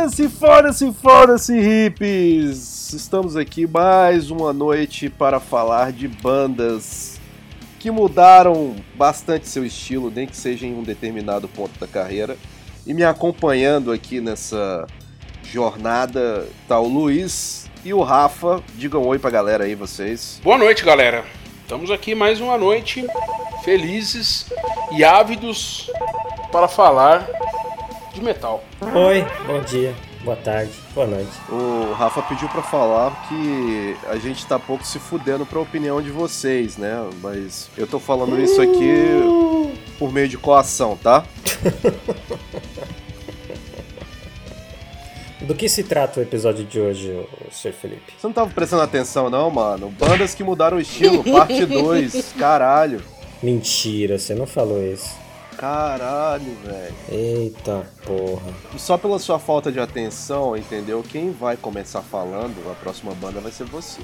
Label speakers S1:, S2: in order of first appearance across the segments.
S1: Foda-se, foda-se, foda-se, hippies! Estamos aqui mais uma noite para falar de bandas que mudaram bastante seu estilo, nem que seja em um determinado ponto da carreira. E me acompanhando aqui nessa jornada tá o Luiz e o Rafa. Digam oi pra galera aí, vocês.
S2: Boa noite, galera. Estamos aqui mais uma noite felizes e ávidos para falar de metal.
S3: Oi, bom dia, boa tarde, boa noite.
S1: O Rafa pediu pra falar que a gente tá pouco se fudendo pra opinião de vocês, né? Mas eu tô falando isso aqui por meio de coação, tá?
S3: Do que se trata o episódio de hoje, Sr. Felipe?
S1: Você não tava prestando atenção não, mano? Bandas que mudaram o estilo, parte 2. Caralho.
S3: Mentira, você não falou isso.
S1: Caralho, velho.
S3: Eita porra.
S1: E só pela sua falta de atenção, entendeu? Quem vai começar falando, a próxima banda vai ser você.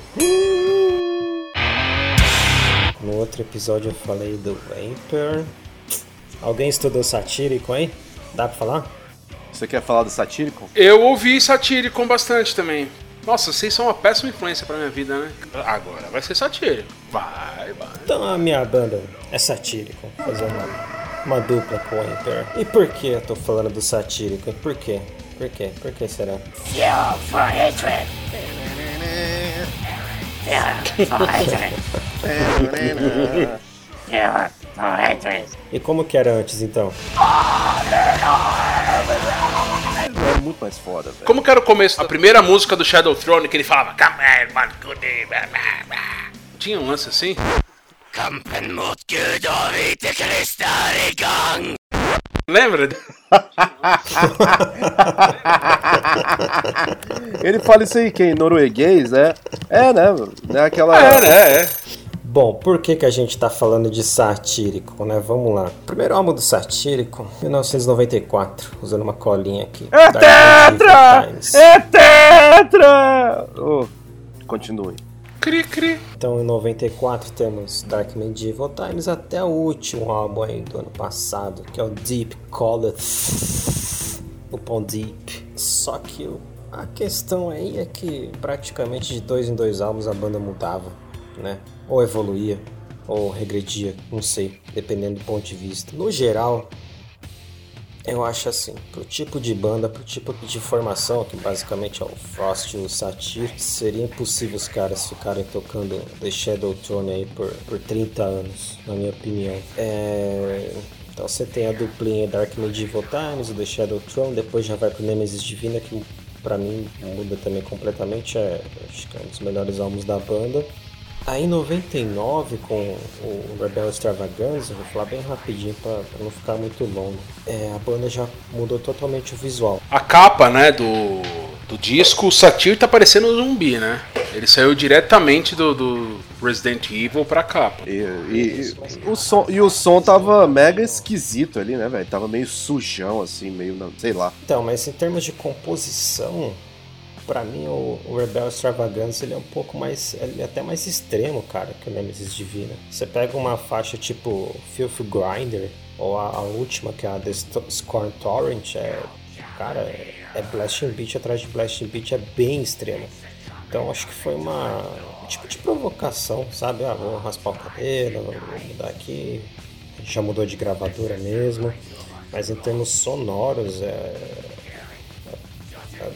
S3: No outro episódio eu falei do Vapor. Alguém estudou satírico, hein? Dá pra falar?
S1: Você quer falar do satírico?
S2: Eu ouvi satírico bastante também. Nossa, vocês são uma péssima influência pra minha vida, né? Agora vai ser satírico. Vai, vai.
S3: Então a minha banda é satírico, fazendo uma, uma dupla com o Vapor. E por que eu tô falando do satírico? Por quê? Por quê? Por que será?
S4: Fuel for hatred. Fuel for hatred. Fuel for hatred.
S3: E como que era antes então?
S1: É muito mais foda, velho.
S2: Como que era o começo? A primeira música do Shadow Throne que ele falava Come here, man, good day, blah, blah, blah." Tinha um lance assim?
S4: Kampen mot Gud og hvite krister i gang.
S2: Lembra?
S1: Ele fala isso aí, quem? Norueguês, né? É, né? É aquela.
S2: É, né? É.
S3: Bom, por que, que a gente tá falando de satírico, né? Vamos lá. Primeiro álbum do satírico, 1994, usando uma colinha aqui.
S1: É tetra! É tetra! Oh, continue.
S2: Cri, cri.
S3: Então, em 94 temos Dark Medieval Times até o último álbum aí do ano passado, que é o Deep Called o Pão Deep. Só que a questão aí é que praticamente de dois em dois álbuns a banda mudava, né? Ou evoluía, ou regredia, não sei, dependendo do ponto de vista. No geral, eu acho assim, pro tipo de banda, pro tipo de formação, que basicamente é o Frost e o Satyr, seria impossível os caras ficarem tocando The Shadow Throne aí por, por 30 anos, na minha opinião. É... Então você tem a duplinha Dark Medieval Times, o The Shadow Throne, depois já vai pro Nemesis Divina, que pra mim muda também completamente, é, acho que é um dos melhores álbuns da banda. Aí em 99, com o Rebel Extravaganza, vou falar bem rapidinho pra, pra não ficar muito longo, é, a banda já mudou totalmente o visual.
S2: A capa, né, do, do disco, o Satyr tá parecendo um zumbi, né? Ele saiu diretamente do, do Resident Evil pra capa.
S1: E, e- e o som, e o som tava mega esquisito ali, né, velho? Tava meio sujão, assim, meio. não- sei lá.
S3: Então, mas em termos de composição, pra mim o, Rebel Extravaganza ele é um pouco mais, ele é até mais extremo, cara, que o Nemesis Divina. Você pega uma faixa tipo Filth Grinder, ou a, a última, que é a The Scorn Torrent, é, cara, é, é Blasting Beat atrás de Blasting Beat, é bem extremo. Então acho que foi uma um tipo de provocação, sabe? Ah, vou raspar o cabelo, vou mudar aqui. A gente já mudou de gravadora mesmo. Mas em termos sonoros, é,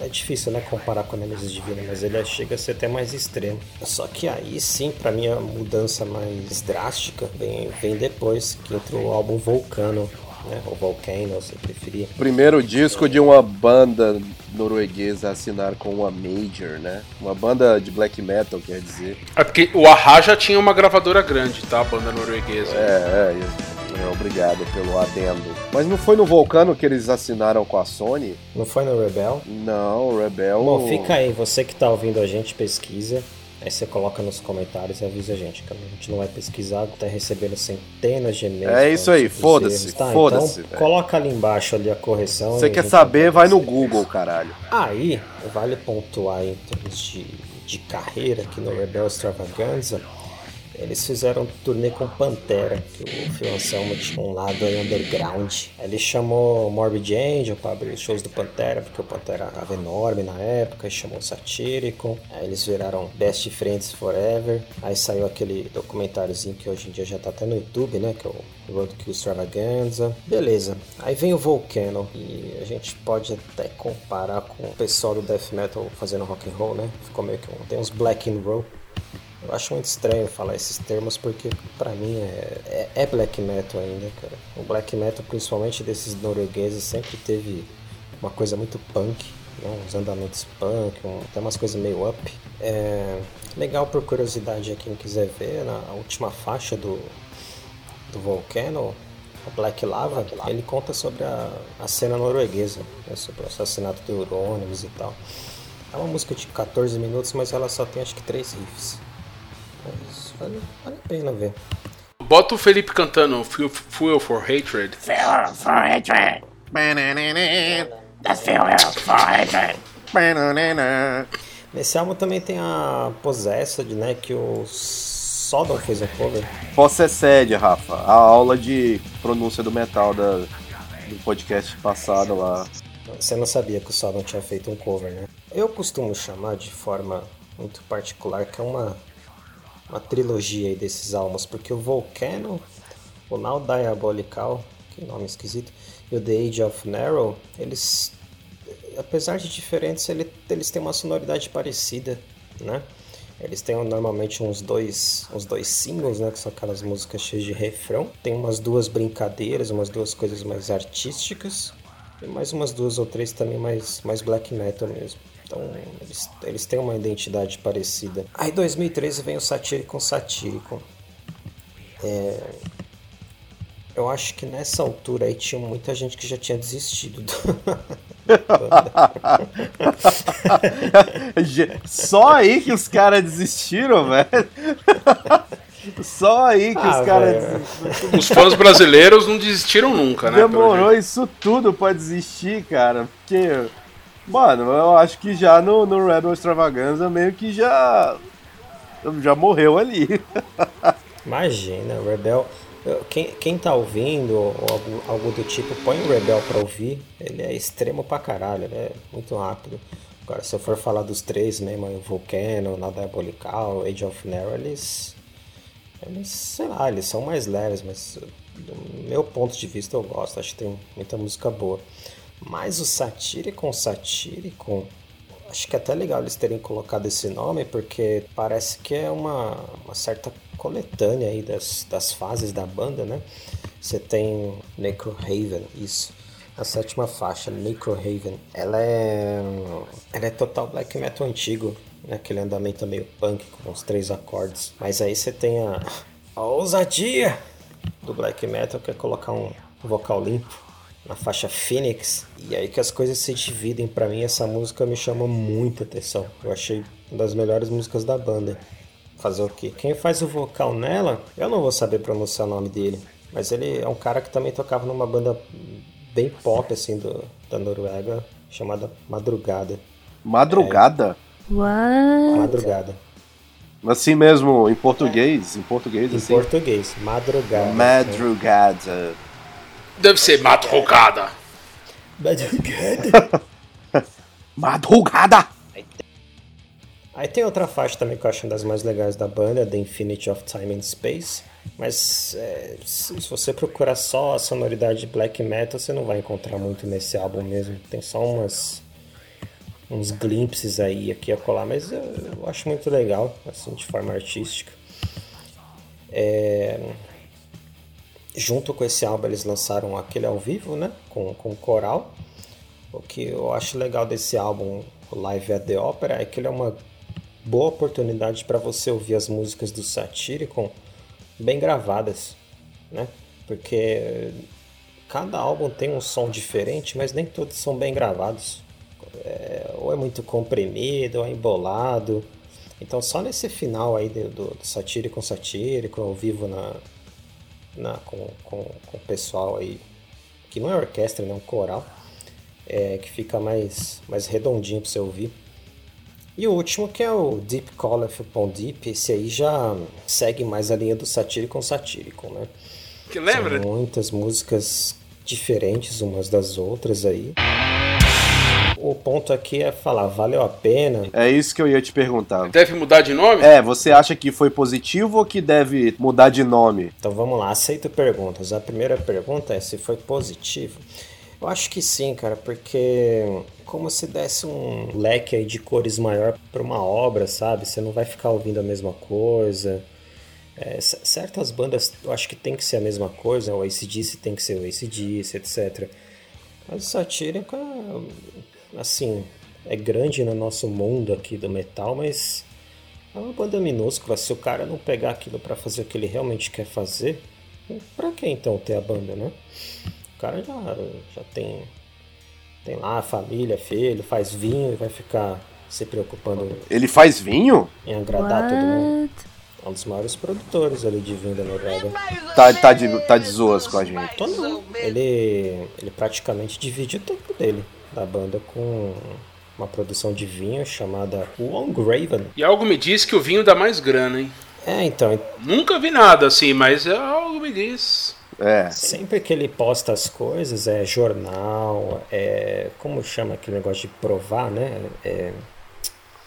S3: é difícil, né, comparar com a Nemesis Divina, mas ele chega a ser até mais extremo. Só que aí sim, pra mim, a mudança mais drástica vem, vem depois, que entra o álbum Volcano, né, ou Volcano, se preferir.
S1: Primeiro disco de uma banda norueguesa a assinar com uma Major, né? Uma banda de black metal, quer dizer.
S2: É porque o Ahá já tinha uma gravadora grande, tá? A banda norueguesa.
S1: É, é, é, obrigado pelo adendo. Mas não foi no Vulcano que eles assinaram com a Sony?
S3: Não foi no Rebel?
S1: Não, o Rebel.
S3: Bom, fica aí, você que tá ouvindo a gente, pesquisa. Aí você coloca nos comentários e avisa a gente, que a gente não vai pesquisar, tá recebendo centenas de e-mails.
S1: É isso aí, foda-se.
S3: Tá,
S1: foda-se,
S3: Então, coloca ali embaixo ali a correção.
S1: Você quer saber, vai no. Google, caralho.
S3: Aí, vale pontuar em termos de, de carreira aqui no Rebel Extravaganza. Eles fizeram um turnê com Pantera, que o Phil Anselmo tinha um lado underground. Ele chamou Morbid Angel para abrir os shows do Pantera, porque o Pantera estava enorme na época, e chamou Satirical. Aí eles viraram Best Friends Forever. Aí saiu aquele documentáriozinho que hoje em dia já tá até no YouTube, né? Que é o Roadkill Extravaganza. Beleza. Aí vem o Volcano, e a gente pode até comparar com o pessoal do Death Metal fazendo rock and roll, né? Ficou meio que um... Tem uns Black and Roll. Eu acho muito estranho falar esses termos porque pra mim é, é, é, black metal ainda, cara. O black metal, principalmente desses noruegueses, sempre teve uma coisa muito punk, né? uns andamentos punk, um, até umas coisas meio up. É, legal por curiosidade a quem quiser ver, na última faixa do, do Volcano, a Black Lava, ele conta sobre a, a cena norueguesa, né? sobre o assassinato do Eurônimos e tal. É uma música de 14 minutos, mas ela só tem acho que 3 riffs. Vale, vale a pena ver.
S2: Bota o Felipe cantando Fuel for Hatred.
S4: Fuel for Hatred. The Fuel for Hatred.
S3: Nesse álbum também tem a Possessed, né? Que o Sodom fez um cover.
S1: Possessed, Rafa. A aula de pronúncia do metal da, do podcast passado lá.
S3: Você não sabia que o Sodom tinha feito um cover, né? Eu costumo chamar de forma muito particular que é uma uma trilogia desses álbuns, porque o Volcano, o Now Diabolical, que nome esquisito, e o The Age of Narrow, eles, apesar de diferentes, eles têm uma sonoridade parecida, né? Eles têm normalmente uns dois, uns dois singles, né? Que são aquelas músicas cheias de refrão. Tem umas duas brincadeiras, umas duas coisas mais artísticas. E mais umas duas ou três também mais, mais black metal mesmo. Então, eles, eles têm uma identidade parecida. Aí, em 2013, vem o Satírico Satírico. É, eu acho que nessa altura aí tinha muita gente que já tinha desistido. Do...
S1: Só aí que os caras desistiram, velho. Só aí que ah, os caras.
S2: Os fãs brasileiros não desistiram nunca, né?
S1: Demorou isso tudo pra desistir, cara. Porque Mano, eu acho que já no, no Rebel Extravaganza meio que já. Já morreu ali.
S3: Imagina, Rebel. Quem, quem tá ouvindo ou algo, algo do tipo, põe o Rebel pra ouvir. Ele é extremo pra caralho, ele é muito rápido. Agora, se eu for falar dos três mesmo, o Volcano, Na Diabolical, Age of Narrow, eles. Eles, sei lá, eles são mais leves, mas do meu ponto de vista eu gosto, acho que tem muita música boa. Mas o Satírico, Satírico, acho que é até legal eles terem colocado esse nome, porque parece que é uma, uma certa coletânea aí das, das fases da banda, né? Você tem Necrohaven, isso. A sétima faixa, Necrohaven, ela é, ela é total black metal antigo, né? aquele andamento meio punk com os três acordes. Mas aí você tem a, a ousadia do black metal, que é colocar um vocal limpo na faixa Phoenix. E aí que as coisas se dividem. para mim, essa música me chama muita atenção. Eu achei uma das melhores músicas da banda. Fazer o quê? Quem faz o vocal nela, eu não vou saber pronunciar o nome dele. Mas ele é um cara que também tocava numa banda bem pop, assim, do, da Noruega, chamada Madrugada.
S1: Madrugada?
S5: É, What?
S3: Madrugada.
S1: Assim mesmo, em português? Em português,
S3: em
S1: assim?
S3: Em português, madrugada.
S1: Madrugada.
S2: Deve ser madrugada.
S3: Madrugada.
S1: madrugada.
S3: Aí tem outra faixa também que eu acho uma das mais legais da banda, The Infinity of Time and Space. Mas é, se você procurar só a sonoridade de black metal, você não vai encontrar muito nesse álbum mesmo. Tem só umas uns glimpses aí aqui a colar, mas eu, eu acho muito legal, assim, de forma artística. É, junto com esse álbum eles lançaram aquele ao vivo, né? Com, com coral. O que eu acho legal desse álbum, Live at the Opera, é que ele é uma boa oportunidade para você ouvir as músicas do Satyricon bem gravadas, né? Porque cada álbum tem um som diferente, mas nem todos são bem gravados. É, ou é muito comprimido, ou é embolado. Então só nesse final aí do, do, do Satyricon Satyricon ao vivo na, na, com, com, com o pessoal aí, que não é orquestra, né, é um coral, é, que fica mais, mais redondinho para você ouvir. E o último que é o Deep Colorful Deep, esse aí já segue mais a linha do satírico satírico, né?
S2: Que lembra?
S3: São muitas músicas diferentes umas das outras aí. O ponto aqui é falar, valeu a pena?
S1: É isso que eu ia te perguntar.
S2: Deve mudar de nome?
S1: É, você acha que foi positivo ou que deve mudar de nome?
S3: Então vamos lá, aceito perguntas. A primeira pergunta é se foi positivo. Eu acho que sim, cara, porque como se desse um leque aí de cores maior para uma obra, sabe? Você não vai ficar ouvindo a mesma coisa. É, certas bandas eu acho que tem que ser a mesma coisa, o ACDC tem que ser o ACDC, etc. Mas o Satírica, assim, é grande no nosso mundo aqui do metal, mas é uma banda minúscula. Se o cara não pegar aquilo para fazer o que ele realmente quer fazer, para que então ter a banda, né? O cara já, já tem, tem lá a família, filho, faz vinho e vai ficar se preocupando.
S1: Ele faz vinho?
S3: Em agradar What? todo mundo. É um dos maiores produtores ali de vinho da Noruega.
S1: Tá, tá, de, tá de zoas com a gente.
S3: Tô não. Ele, ele praticamente divide o tempo dele da banda com uma produção de vinho chamada Long Raven.
S2: E algo me diz que o vinho dá mais grana, hein?
S3: É, então.
S2: Nunca vi nada assim, mas é algo me diz.
S1: É.
S3: Sempre que ele posta as coisas, é jornal, é. Como chama aquele negócio de provar, né? É.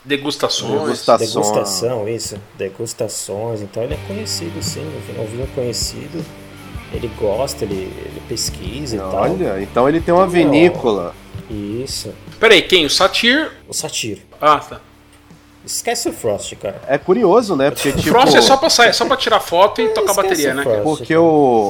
S2: Degustações.
S1: Degustações.
S3: Degustação, isso. Degustações. Então ele é conhecido, sim. É um vinho conhecido. Ele gosta, ele, ele pesquisa
S1: Olha,
S3: e tal.
S1: Olha, então ele tem uma vinícola.
S3: Isso.
S2: Peraí, quem? O Satir?
S3: O Satir.
S2: Ah, tá.
S3: Esquece o Frost, cara.
S1: É curioso, né? Porque, tipo...
S2: Frost é só pra, sair, é só pra tirar foto e tocar bateria, né?
S3: Frost,
S1: Porque o,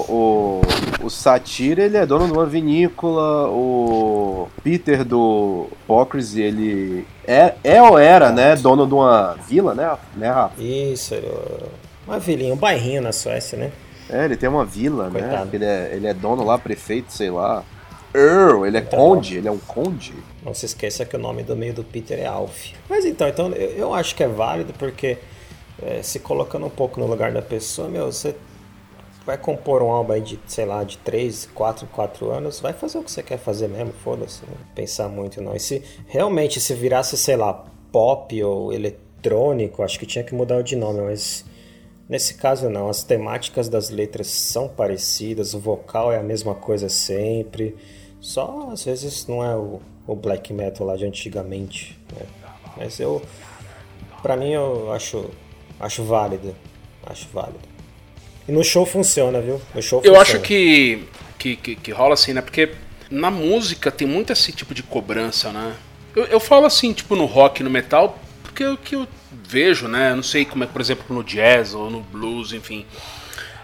S1: o, o Satir, ele é dono de uma vinícola, o Peter do Hypocrisy, ele é, é ou era, né, dono de uma vila, né, né Rafa?
S3: Isso, uma vilinha, um bairrinho na Suécia, né?
S1: É, ele tem uma vila, né?
S3: Coitado.
S1: Ele é, ele é dono lá, prefeito, sei lá. Earl, ele é
S3: Então,
S1: conde, ele é um conde.
S3: Não se esqueça que o nome do meio do Peter é Alf. Mas então, então eu, eu acho que é válido porque é, se colocando um pouco no lugar da pessoa, meu, você vai compor um álbum aí de, sei lá, de 3, 4, 4 anos, vai fazer o que você quer fazer mesmo, foda-se, não pensar muito não. E se realmente se virasse, sei lá, pop ou eletrônico, acho que tinha que mudar o de nome, mas nesse caso não. As temáticas das letras são parecidas, o vocal é a mesma coisa sempre. Só às vezes não é o, o black metal lá de antigamente, né? Mas eu, pra mim eu acho, acho válido, acho válido. E no show funciona, viu? No show
S2: Eu
S3: funciona.
S2: acho que, que, que, que rola assim, né? Porque na música tem muito esse tipo de cobrança, né? Eu, eu falo assim, tipo, no rock, no metal, porque é o que eu vejo, né? Eu não sei como é, por exemplo, no jazz ou no blues, enfim.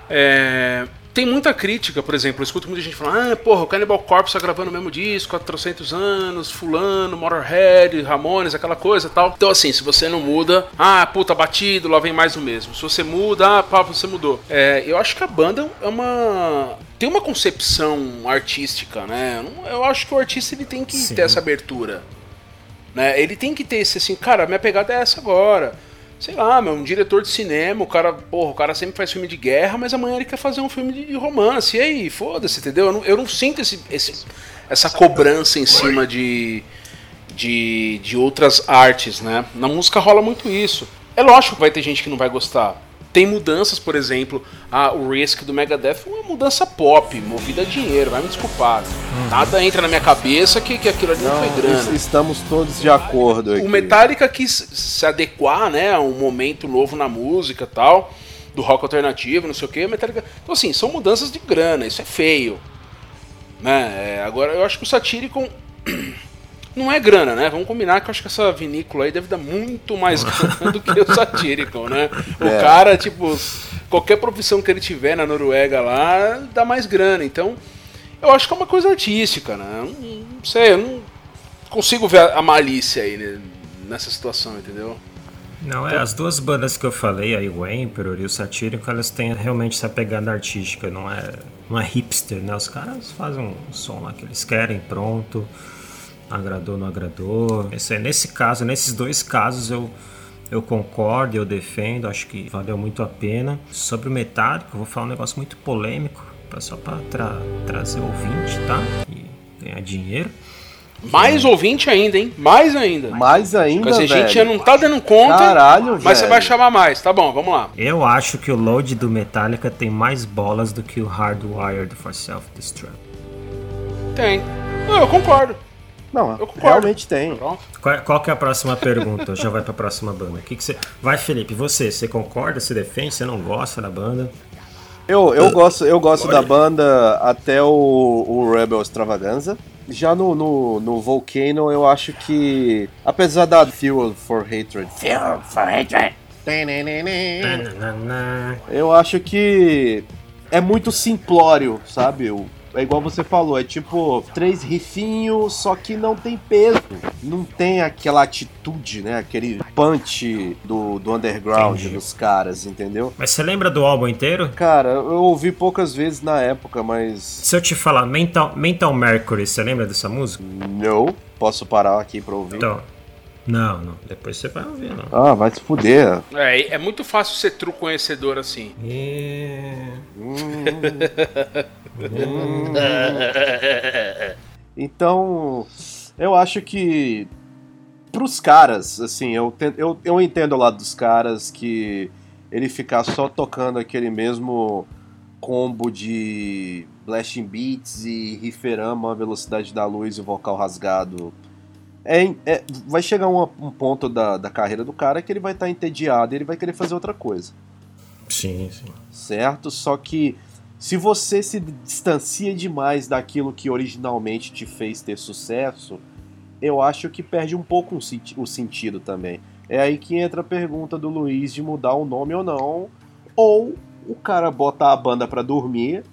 S2: É, tem muita crítica, por exemplo, eu escuto muita gente falando, ah, porra, o Cannibal Corpse tá gravando o mesmo disco há 400 anos, fulano, Motorhead, Ramones, aquela coisa e tal. Então, assim, se você não muda, ah, puta, batido, lá vem mais o mesmo. Se você muda, ah, pá, você mudou. É, eu acho que a banda é uma... tem uma concepção artística, né? Eu acho que o artista ele tem que
S3: Sim.
S2: ter essa abertura. Né? Ele tem que ter esse assim, cara, minha pegada é essa agora. Sei lá, meu, um diretor de cinema, o cara, porra, o cara sempre faz filme de guerra, mas amanhã ele quer fazer um filme de romance. E aí, foda-se, entendeu? Eu não, eu não sinto esse, esse, essa cobrança em cima de, de, de outras artes, né? Na música rola muito isso. É lógico que vai ter gente que não vai gostar. Tem mudanças, por exemplo, a, o Risk do Megadeth é uma mudança pop, movida a dinheiro, vai me desculpar. Nada entra na minha cabeça que, que aquilo ali não, foi grana.
S1: Estamos todos de acordo aqui.
S2: O Metallica quis se adequar, né, a um momento novo na música e tal, do rock alternativo, não sei o que. Metallica. Então, assim, são mudanças de grana, isso é feio. Né? É, agora, eu acho que o Satyricon não é grana, né? Vamos combinar que eu acho que essa vinícola aí deve dar muito mais grana do que o Satyricon, né? O
S1: É.
S2: cara, tipo, qualquer profissão que ele tiver na Noruega lá, dá mais grana. Então, eu acho que é uma coisa artística, né? Não, não sei, eu não consigo ver a, a malícia aí né, nessa situação, entendeu?
S3: Não, é, as duas bandas que eu falei, aí o Emperor e o Satírico, elas têm realmente essa pegada artística, não é, não é hipster, né? Os caras fazem um som lá que eles querem, pronto, agradou, não agradou. Esse, é- nesse caso, nesses dois casos eu, eu concordo, eu defendo, acho que valeu muito a pena. Sobre o Metallica, eu vou falar um negócio muito polêmico, só para trazer ouvinte, tá? E ganhar dinheiro.
S2: Mais ouvinte ainda, hein? Mais ainda.
S1: Mais ainda,
S2: Mas a
S1: velho.
S2: gente já não tá dando conta.
S1: Caralho,
S2: Mas você
S1: velho.
S2: vai chamar mais, tá bom, vamos lá.
S3: Eu acho que o load do Metallica tem mais bolas do que o Hardwired for Self-Destruct.
S2: Tem. Não, eu concordo.
S1: Não, realmente tem.
S3: Qual, qual que é a próxima pergunta? Já vai pra próxima banda. Que que você... Vai, Felipe, você, você concorda, você defende, você não gosta da banda?
S1: Eu, eu gosto, eu gosto da banda até o, o Rebel Extravaganza. Já no, no, no Volcano, eu acho que, apesar da Fuel for Hatred,
S4: Fuel for hatred.
S1: Eu acho que é muito simplório, sabe? O- É igual você falou, é tipo três rifinhos, só que não tem peso. Não tem aquela atitude, né? Aquele punch do, do underground
S3: Entendi.
S1: dos caras, entendeu?
S3: Mas você lembra do álbum inteiro?
S1: Cara, eu ouvi poucas vezes na época, mas.
S3: Se eu te falar Mental, Mental Mercury, você lembra dessa música?
S1: Não. Posso parar aqui pra ouvir?
S3: Então. Não, não. Depois você vai ouvir, não.
S1: Ah, vai se fuder.
S2: É, é muito fácil ser true conhecedor assim.
S3: É...
S1: Então, eu acho que pros caras, assim, eu, eu, eu entendo o lado dos caras que ele ficar só tocando aquele mesmo combo de blasting beats e riferama, velocidade da luz e vocal rasgado. É, é- vai chegar uma- um ponto da, da carreira do cara que ele vai estar entediado e ele vai querer fazer outra coisa.
S3: Sim, sim.
S1: certo? Só que se você se distancia demais daquilo que originalmente te fez ter sucesso, eu acho que perde um pouco o senti- o sentido também. É aí que entra a pergunta do Luiz de mudar o nome ou não, ou o cara botar a banda pra dormir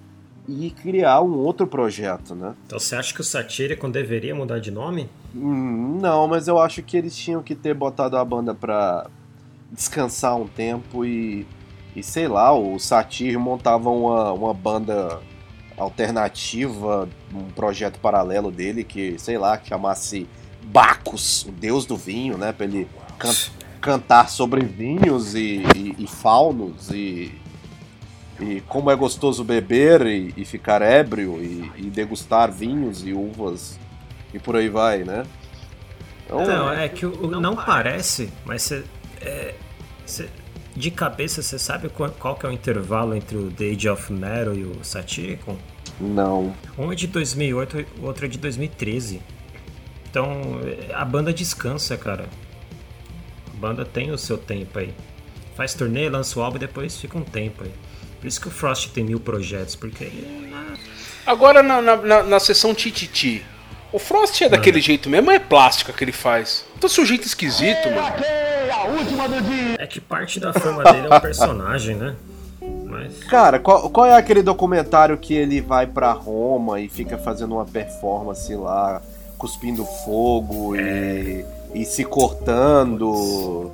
S1: e criar um outro projeto, né?
S3: Então você acha que o Satyricon deveria mudar de nome?
S1: Hum, não, mas eu acho que eles tinham que ter botado a banda pra descansar um tempo e, e sei lá, o Satir montava uma, uma banda alternativa, um projeto paralelo dele que, sei lá, que chamasse Bacchus, o deus do vinho, né? Pra ele can- cantar sobre vinhos e, e- e faunos e, e como é gostoso beber e, e ficar ébrio e, degustar vinhos e uvas e por aí vai, né? Então,
S3: Não, é que o, o- não parece, mas você, é, de cabeça você sabe qual, qual que é o intervalo entre o The Age of Metal e o Satyricon?
S1: não.
S3: Um é de 2008, o outro é de 2013. Então é, a banda descansa, cara. A banda tem o seu tempo aí. Faz turnê, lança o álbum e depois fica um tempo aí. Por isso que o Frost tem mil projetos, porque ele. ah,
S2: Agora na, na, na, na sessão Tititi. O Frost é daquele jeito mesmo, ou é plástica que ele faz. Tá sujeito esquisito, mano.
S3: É que parte da fama dele é um personagem, né? Mas.
S1: Cara, qual, qual é aquele documentário que ele vai pra Roma e fica fazendo uma performance lá, cuspindo fogo e, e se cortando?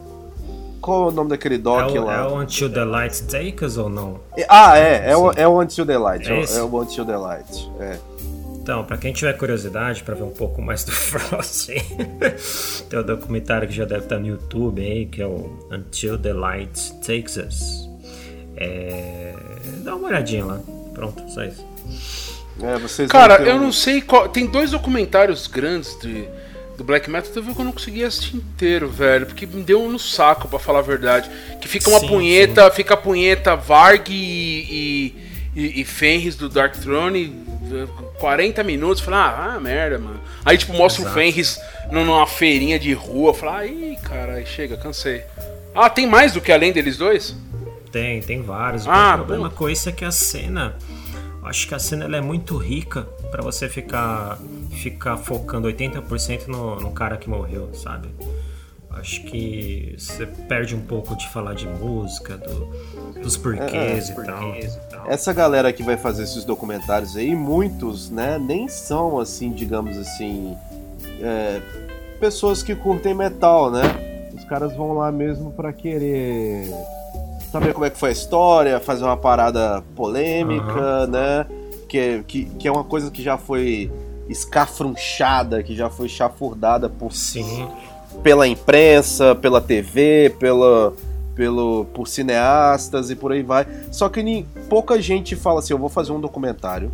S1: Qual é o nome daquele
S3: É
S1: doc
S3: o,
S1: lá?
S3: é o Until the Lights Take Us ou não?
S1: Ah, é, é o, é o Until the Light.
S3: É
S1: É,
S3: esse?
S1: é o Until the Light. É.
S3: Então, pra quem tiver curiosidade pra ver um pouco mais do Frost, tem um documentário que já deve estar no YouTube aí, que é o Until the Light Takes Us. É... Dá uma olhadinha lá. Pronto, só isso.
S1: É, vocês
S2: Cara,
S1: ter
S2: eu
S1: um-
S2: não sei qual. Tem dois documentários grandes de, do Black Metal que eu não consegui assistir inteiro, velho. Porque me deu no saco, pra falar a verdade. Que fica uma
S3: Sim,
S2: punheta, fica a punheta Varg e, e, e, e Fenris do Dark Throne. eh, 40 minutos, falei, ah, merda, mano. Aí, tipo, mostra
S3: Exato.
S2: o Fenris numa feirinha de rua. Fala, ai, caralho, chega, cansei. Ah, tem mais do que além deles dois?
S3: Tem, tem vários.
S2: Ah,
S3: o problema com isso é que a cena. eu Acho que a cena ela é muito rica pra você ficar ficar focando 80% no, no cara que morreu, sabe? Acho que você perde um pouco de falar de música, do- dos porquês,
S1: É,
S3: e, tal.
S1: Essa galera que vai fazer esses documentários aí, muitos, né, nem são assim, digamos assim, é, pessoas que curtem metal, né? Os caras vão lá mesmo pra querer saber como é que foi a história, fazer uma parada polêmica, né? Que, que, que é uma coisa que já foi escafrunchada, que já foi chafurdada por
S3: Sim.
S1: Pela imprensa, pela TV, pela, pelo, por cineastas e por aí vai. Só que nem, pouca gente fala assim, eu vou fazer um documentário,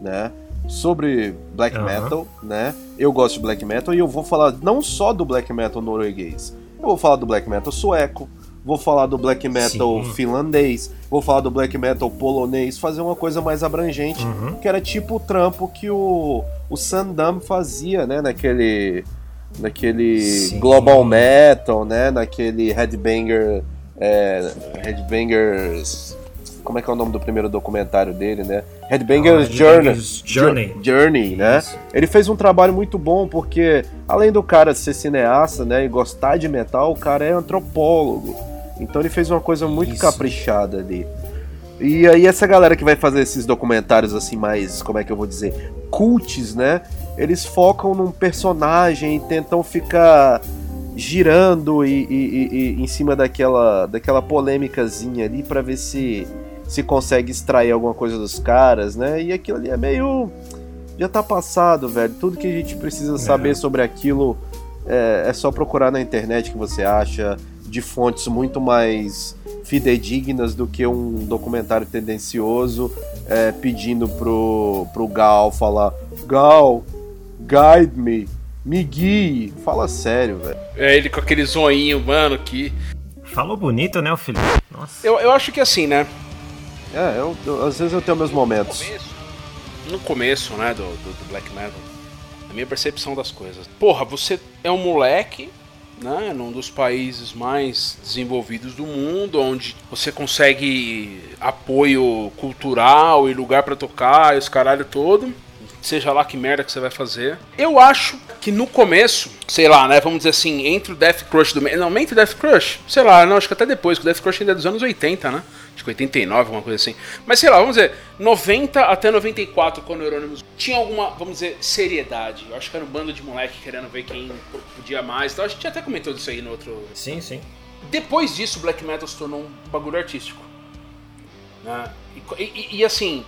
S1: né? sobre black
S3: Aham.
S1: metal, né? Eu gosto de black metal e eu vou falar não só do black metal norueguês. Eu vou falar do black metal sueco, vou falar do black metal
S3: Sim.
S1: finlandês, vou falar do black metal polonês, fazer uma coisa mais abrangente,
S3: Uhum.
S1: que era tipo o trampo que o, o Sandam fazia, né? Naquele. Naquele
S3: Sim.
S1: global metal, né? Naquele headbanger. É, headbangers. Como é que é o nome do primeiro documentário dele, né? Headbangers
S3: Ah,
S1: Journey.
S3: Journey.
S1: Journey, né?
S3: Isso.
S1: Ele fez um trabalho muito bom porque, além do cara ser cineasta, né, e gostar de metal, o cara é antropólogo. Então ele fez uma coisa muito
S3: Isso.
S1: caprichada ali. E aí essa galera que vai fazer esses documentários assim mais, como é que eu vou dizer, cults, né? Eles focam num personagem e tentam ficar girando e, e- e- em cima daquela daquela polêmicazinha ali pra ver se se consegue extrair alguma coisa dos caras, né? E aquilo ali é meio já tá passado, velho. Tudo que a gente precisa saber sobre aquilo é, é só procurar na internet que você acha de fontes muito mais fidedignas do que um documentário tendencioso é, pedindo pro, pro Gal falar Gal, guide me, me guie. Fala sério, velho.
S2: É ele com aquele zoinho, mano, que.
S3: Falou bonito, né, o Felipe? Nossa.
S2: Eu, eu acho que assim, né?
S1: É, eu, eu- às vezes eu tenho meus momentos.
S2: No começo, né, do, do, do black metal, a minha percepção das coisas. Porra, você é um moleque, né, num dos países mais desenvolvidos do mundo, onde você consegue apoio cultural e lugar pra tocar e os caralho todo. Seja lá que merda que você vai fazer. Eu acho que no começo, sei lá, né? Vamos dizer assim, entre o Death Crush do. Não, entre o Death Crush, sei lá, não, acho que até depois, que o Death Crush ainda é dos anos 80, né? Acho que 89, alguma coisa assim. Mas sei lá, vamos dizer, 90 até 94, quando o Euronymous tinha alguma, vamos dizer, seriedade. Eu acho que era um bando de moleque querendo ver quem podia mais. Então a gente até comentou disso aí no outro,
S3: Sim, sim.
S2: depois disso, o black metal se tornou um bagulho artístico. Né? E, e- e, assim,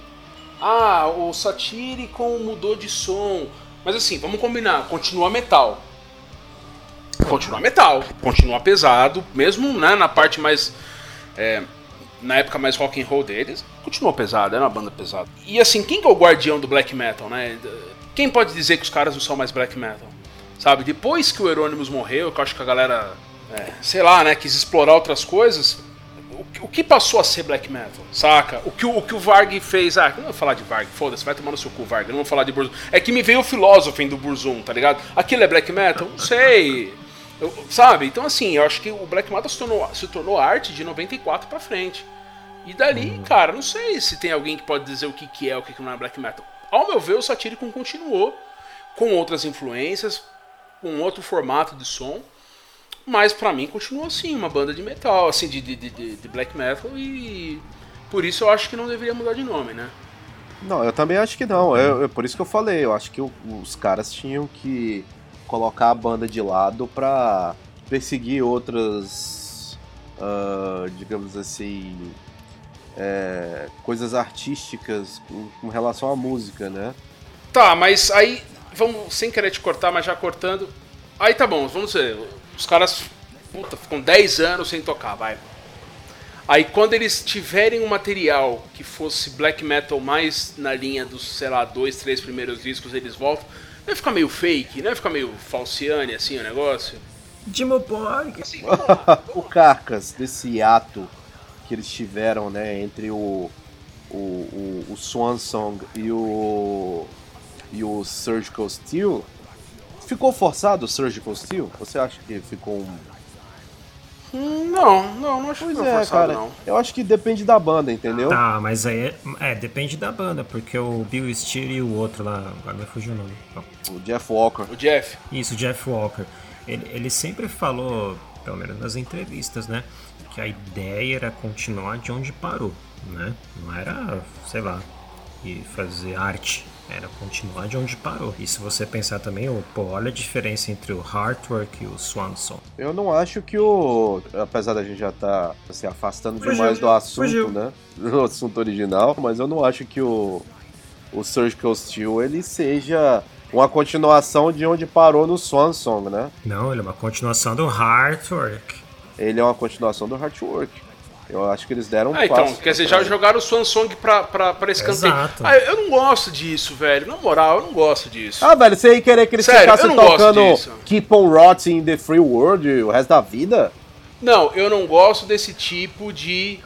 S2: ah, o Satyricon mudou de som. Mas assim, vamos combinar, continua metal. Continua metal, continua pesado, mesmo né, na parte mais. é, na época mais rock and roll deles, continuou pesado, era uma banda pesada. E assim, quem que é o guardião do black metal, né? Quem pode dizer que os caras não são mais black metal? Sabe, depois que o Euronymous morreu, que eu acho que a galera, é, sei lá, né, quis explorar outras coisas, o, que- passou a ser black metal, saca? O que o, o, que o Varg fez, ah, não vou falar de Varg, foda-se, vai tomar no seu cu, Varg, não vou falar de Burzum. É que me veio o filósofo do Burzum, tá ligado? Aquilo é black metal? Não sei. Eu- sabe? Então, assim, eu acho que o black metal se tornou, se tornou arte de 94 pra frente. E dali, cara, não sei se tem alguém que pode dizer o que, que é o que, que não é black metal. Ao meu ver, o Satyricon continuou com outras influências, com outro formato de som, mas pra mim continua assim, uma banda de metal, assim, de, de, de, de black metal e por isso eu acho que não deveria mudar de nome, né?
S1: Não, eu também acho que não. É, é por isso que eu falei. Eu acho que o- os caras tinham que colocar a banda de lado pra perseguir outras, ah, digamos assim, é, coisas artísticas com, com relação à música, né?
S2: Tá, mas aí, vamos, sem querer te cortar, mas já cortando. Aí tá bom, vamos ver. Os caras, puta, ficam 10 anos sem tocar, vai. Aí quando eles tiverem um material que fosse black metal mais na linha dos, sei lá, dois, três primeiros discos, eles voltam. Não vai ficar meio fake, não vai ficar meio falciane assim o negócio?
S3: Dimo Borg.
S2: Assim,
S1: o Carcas, desse ato que eles tiveram, né, entre o, o, o, o Swan Song e o, e o Surgical Steel, ficou forçado o Surgical Steel? Você acha que ficou um...
S2: hum, não, não, não acho
S1: Pois
S2: que não
S1: é,
S2: forçado,
S1: cara,
S2: não.
S1: eu acho que depende da banda, entendeu?
S3: Tá, mas aí é, é, depende da banda, porque o Bill Steele e o outro lá, agora me fugiu o nome.
S1: O Jeff Walker.
S2: O Jeff,
S3: Isso, o Jeff Walker. Ele, ele sempre falou, pelo menos nas entrevistas, né? Que a ideia era continuar de onde parou, né? Não era, sei lá, e fazer arte. Era continuar de onde parou. E se você pensar também, ô, pô, olha a diferença entre o Heartwork e o Swanson.
S1: Eu não acho que o. Apesar da gente já estar se afastando
S3: Fugiu,
S1: demais do assunto,
S3: fugiu.
S1: né? Do assunto original, mas eu não acho que o. O Surgical Steel ele seja uma continuação de onde parou no Swan Song, né?
S3: Não, ele é uma continuação do Heartwork.
S1: Ele é uma continuação do Heartwork. Eu acho que eles deram um
S2: Ah, então,
S1: passo
S2: quer dizer, já jogaram o Swan Song pra, pra, pra escanteio.
S3: Exato.
S2: Ah, eu não gosto disso, velho. Na moral, eu não gosto disso.
S1: Ah, velho, você ia querer que eles
S2: Sério,
S1: ficassem tocando. Keep on Rotting in the Free World o resto da vida?
S2: Não, eu não gosto desse tipo de,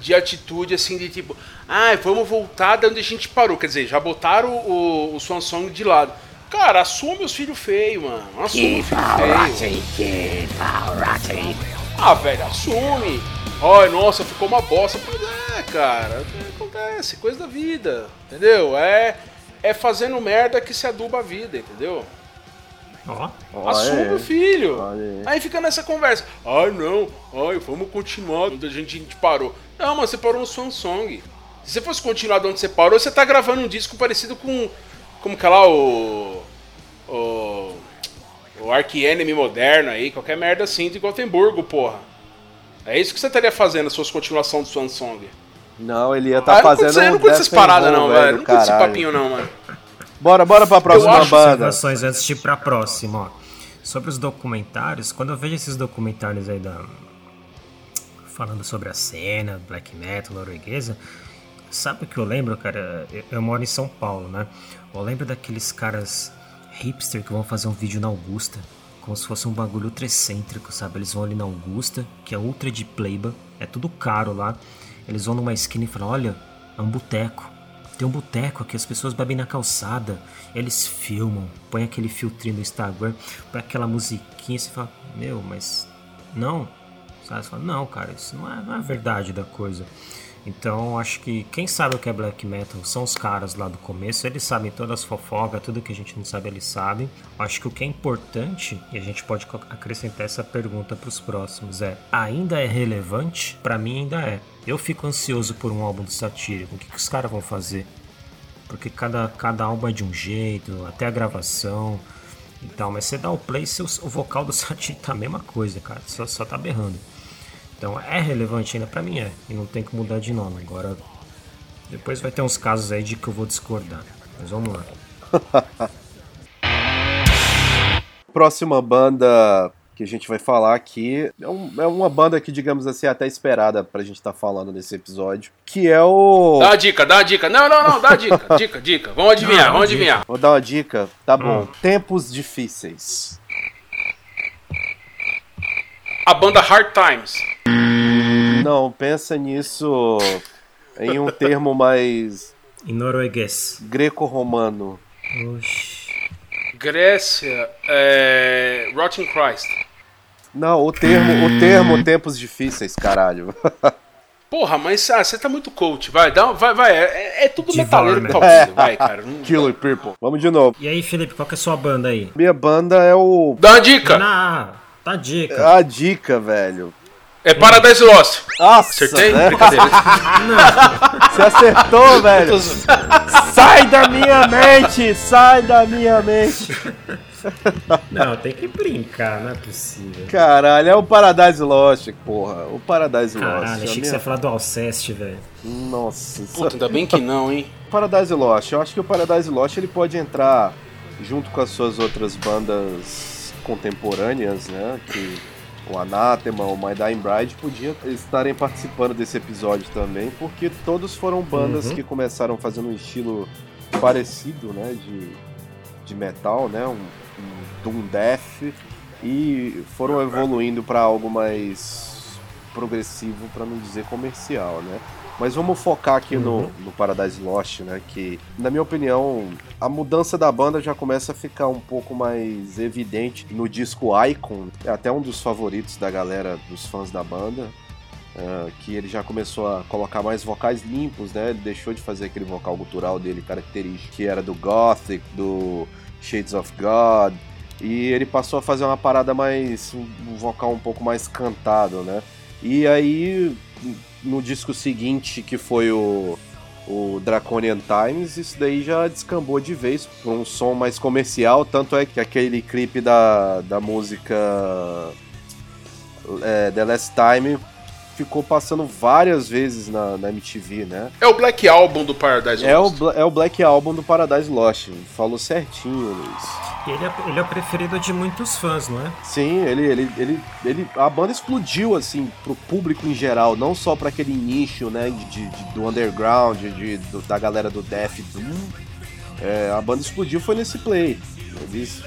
S2: de atitude assim, de tipo, ah, vamos voltar de onde a gente parou. Quer dizer, já botaram o, o Swan Song de lado. Cara, assume os filhos feios, mano. Assume os filhos feios. Ah, velho, assume. Ai, nossa, ficou uma bosta. Pois é, cara. Acontece, coisa da vida. Entendeu? É, é fazendo merda que se aduba a vida, entendeu?
S3: Ó,
S1: Olha
S2: Assume o filho.
S1: Olha aí.
S2: Fica nessa conversa. Ai, não. Ai, vamos continuar onde a gente, a gente parou. Não, mas você parou no Swan Song. Se você fosse continuar de onde você parou, você tá gravando um disco parecido com. Como que é lá o. O. O Ark Enemy moderno aí, qualquer merda assim de Gotemburgo, porra. É isso que você estaria fazendo se fosse continuação do Swan Song.
S1: Não, ele ia
S2: Ah,
S1: estar
S2: eu não
S1: fazendo
S2: curto, eu não curto essas paradas, não, velho. Não curto esse papinho, não, mano.
S1: Bora, bora pra próxima
S2: acho
S1: banda.
S3: antes de ir pra próxima, ó. Sobre os documentários, quando eu vejo esses documentários aí da. falando sobre a cena, black metal norueguesa, sabe o que eu lembro, cara? Eu, eu moro em São Paulo, né? Eu lembro daqueles caras hipster que vão fazer um vídeo na Augusta, como se fosse um bagulho ultra sabe? Eles vão ali na Augusta, que é ultra de pleiba, é tudo caro lá. Eles vão numa esquina e falam: olha, é um boteco. Tem um boteco aqui, as pessoas bebem na calçada. Eles filmam, põem aquele filtrinho no Instagram, põe aquela musiquinha. Você fala, meu, mas não. Sabe? Você fala, não, cara, isso não é, não é a verdade da coisa. Então, acho que quem sabe o que é black metal são os caras lá do começo. Eles sabem todas as fofocas, tudo que a gente não sabe, eles sabem. Acho que o que é importante, e a gente pode acrescentar essa pergunta para os próximos, é: ainda é relevante? Para mim, ainda é. Eu fico ansioso por um álbum do Satírico. O que, que os caras vão fazer? Porque cada, cada álbum é de um jeito, até a gravação e tal. Mas você dá o play, o vocal do Satírico tá a mesma coisa, cara. Só, só tá berrando. Então é relevante ainda pra mim, é. E não tem que mudar de nome. Agora, depois vai ter uns casos aí de que eu vou discordar. Mas vamos lá.
S1: Próxima banda que a gente vai falar aqui é, um- é uma banda que, digamos assim, é até esperada pra gente estar falando nesse episódio, que é o...
S2: Dá uma dica, dá uma dica. Não, não, não, dá uma dica. Dica, dica. Vamos adivinhar,
S3: Não,
S2: vamos
S3: dica.
S2: adivinhar.
S1: Vou dar uma dica, tá bom. Tempos difíceis.
S2: A banda Hard Times.
S1: Não, pensa nisso em um termo mais
S3: Em norueguês.
S1: greco-romano.
S3: Oxi.
S2: Grécia, é... Rotten Christ.
S1: Não, o termo, o termo tempos difíceis, caralho.
S2: Porra, mas ah, você tá muito coach. Vai, dá, vai, vai. É, é tudo
S3: De
S2: metaleiro
S3: Varna.
S2: calcinha. Vai, cara. Não-
S1: Killer People. Vamos de novo.
S3: E aí, Felipe, qual que é a sua banda aí?
S1: Minha banda é o.
S2: Dá uma dica.
S3: Na, tá dica.
S1: A dica, velho.
S2: É Paradise Lost.
S1: Nossa,
S2: Acertei?
S1: né?
S2: Brincadeira.
S1: Você acertou, velho. Sai da minha mente! Sai da minha mente!
S3: Não, tem que brincar, não é possível.
S1: Caralho, é o Paradise Lost, porra. O Paradise Lost.
S3: Caralho, achei que
S1: minha-
S3: você ia falar do Alceste, velho.
S1: Nossa.
S2: Puta, ainda bem que não, hein?
S1: Paradise Lost. Eu acho que o Paradise Lost ele pode entrar junto com as suas outras bandas contemporâneas, né? Que o Anathema, o My Dying Bride podiam estarem participando desse episódio também, porque todos foram bandas
S3: Uhum.
S1: que começaram fazendo um estilo parecido, né? De, de metal, né? Um, um Doom Death e foram evoluindo para algo mais progressivo, para não dizer comercial, né? Mas vamos focar aqui no, no Paradise Lost, né? Que, na minha opinião, a mudança da banda já começa a ficar um pouco mais evidente no disco Icon. É até um dos favoritos da galera, dos fãs da banda. ah, que ele já começou a colocar mais vocais limpos, né? Ele deixou de fazer aquele vocal gutural dele característico, que era do Gothic, do Shades of God. E ele passou a fazer uma parada mais. um vocal um pouco mais cantado, né? E aí, no disco seguinte, que foi o, o Draconian Times, isso daí já descambou de vez para um som mais comercial. Tanto é que aquele clipe da, da música é, The Last Time ficou passando várias vezes na, na MTV, né?
S2: É o Black Album do Paradise
S1: É o,
S2: Lost.
S1: Bla- é o Black Album do Paradise Lost. Falou certinho, Luiz.
S3: Ele é, ele é o preferido de muitos fãs, não é?
S1: Sim, ele, ele, ele, ele, a banda explodiu assim pro público em geral, não só para aquele nicho, né, de, de- do underground, de, do- da galera do Death Doom. É, a banda explodiu foi nesse play. Eles,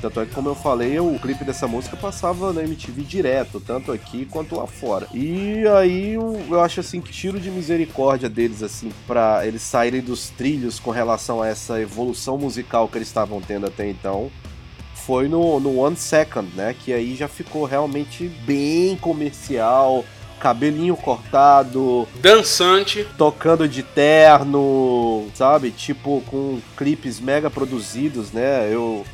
S1: tanto é que, como eu falei, o clipe dessa música passava na MTV direto, tanto aqui quanto lá fora. E aí eu, acho assim que tiro de misericórdia deles assim para eles saírem dos trilhos com relação a essa evolução musical que eles estavam tendo até então foi no, no One Second, né? Que aí já ficou realmente bem comercial, cabelinho cortado,
S2: Dançante.
S1: tocando de terno, sabe? Tipo, com clipes mega produzidos, né? Eu,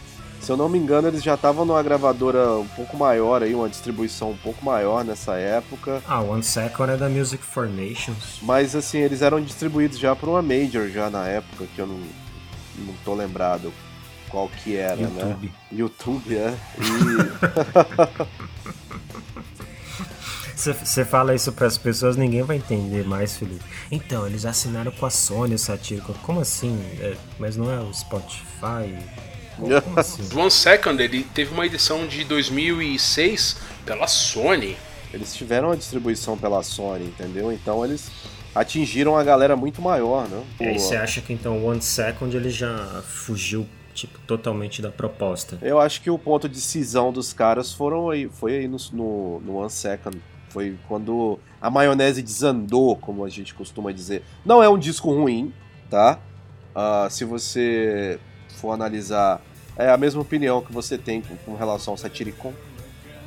S1: se eu não me engano, eles já estavam numa gravadora um pouco maior aí, uma distribuição um pouco maior nessa época.
S3: Ah, One Second é da Music for Nations.
S1: Mas assim, eles eram distribuídos já por uma major já na época, que eu não, não tô lembrado qual que era, né?
S3: YouTube.
S1: YouTube, é. E
S3: Você fala isso pras pessoas, ninguém vai entender mais, Felipe. Então, eles assinaram com a Sony o Satírico. Como assim? É, mas não é o Spotify? Assim?
S2: Do One Second, ele teve uma edição de 2006 pela Sony.
S1: eles tiveram a distribuição pela Sony, entendeu? Então eles atingiram a galera muito maior, né?
S3: E aí
S1: Pô,
S3: você acha que então o One Second ele já fugiu tipo totalmente da proposta?
S1: Eu acho que o ponto de cisão dos caras foram aí, foi aí no, no, no One Second. Foi quando a maionese desandou, como a gente costuma dizer. Não é um disco ruim, tá? Ah, se você for analisar, é a mesma opinião que você tem com, com relação ao Satiricon.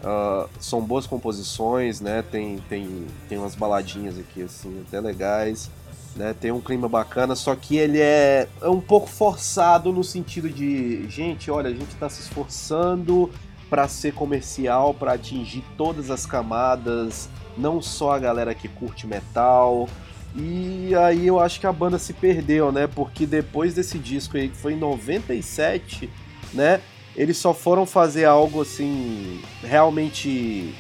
S1: Ah, são boas composições, né? Tem, tem, tem umas baladinhas aqui, assim, até legais. Né? Tem um clima bacana, só que ele é, é um pouco forçado no sentido de, gente, olha, a gente está se esforçando para ser comercial, para atingir todas as camadas, não só a galera que curte metal. E aí eu acho que a banda se perdeu, né? Porque depois desse disco aí, que foi em 97, né? Eles só foram fazer algo assim, realmente.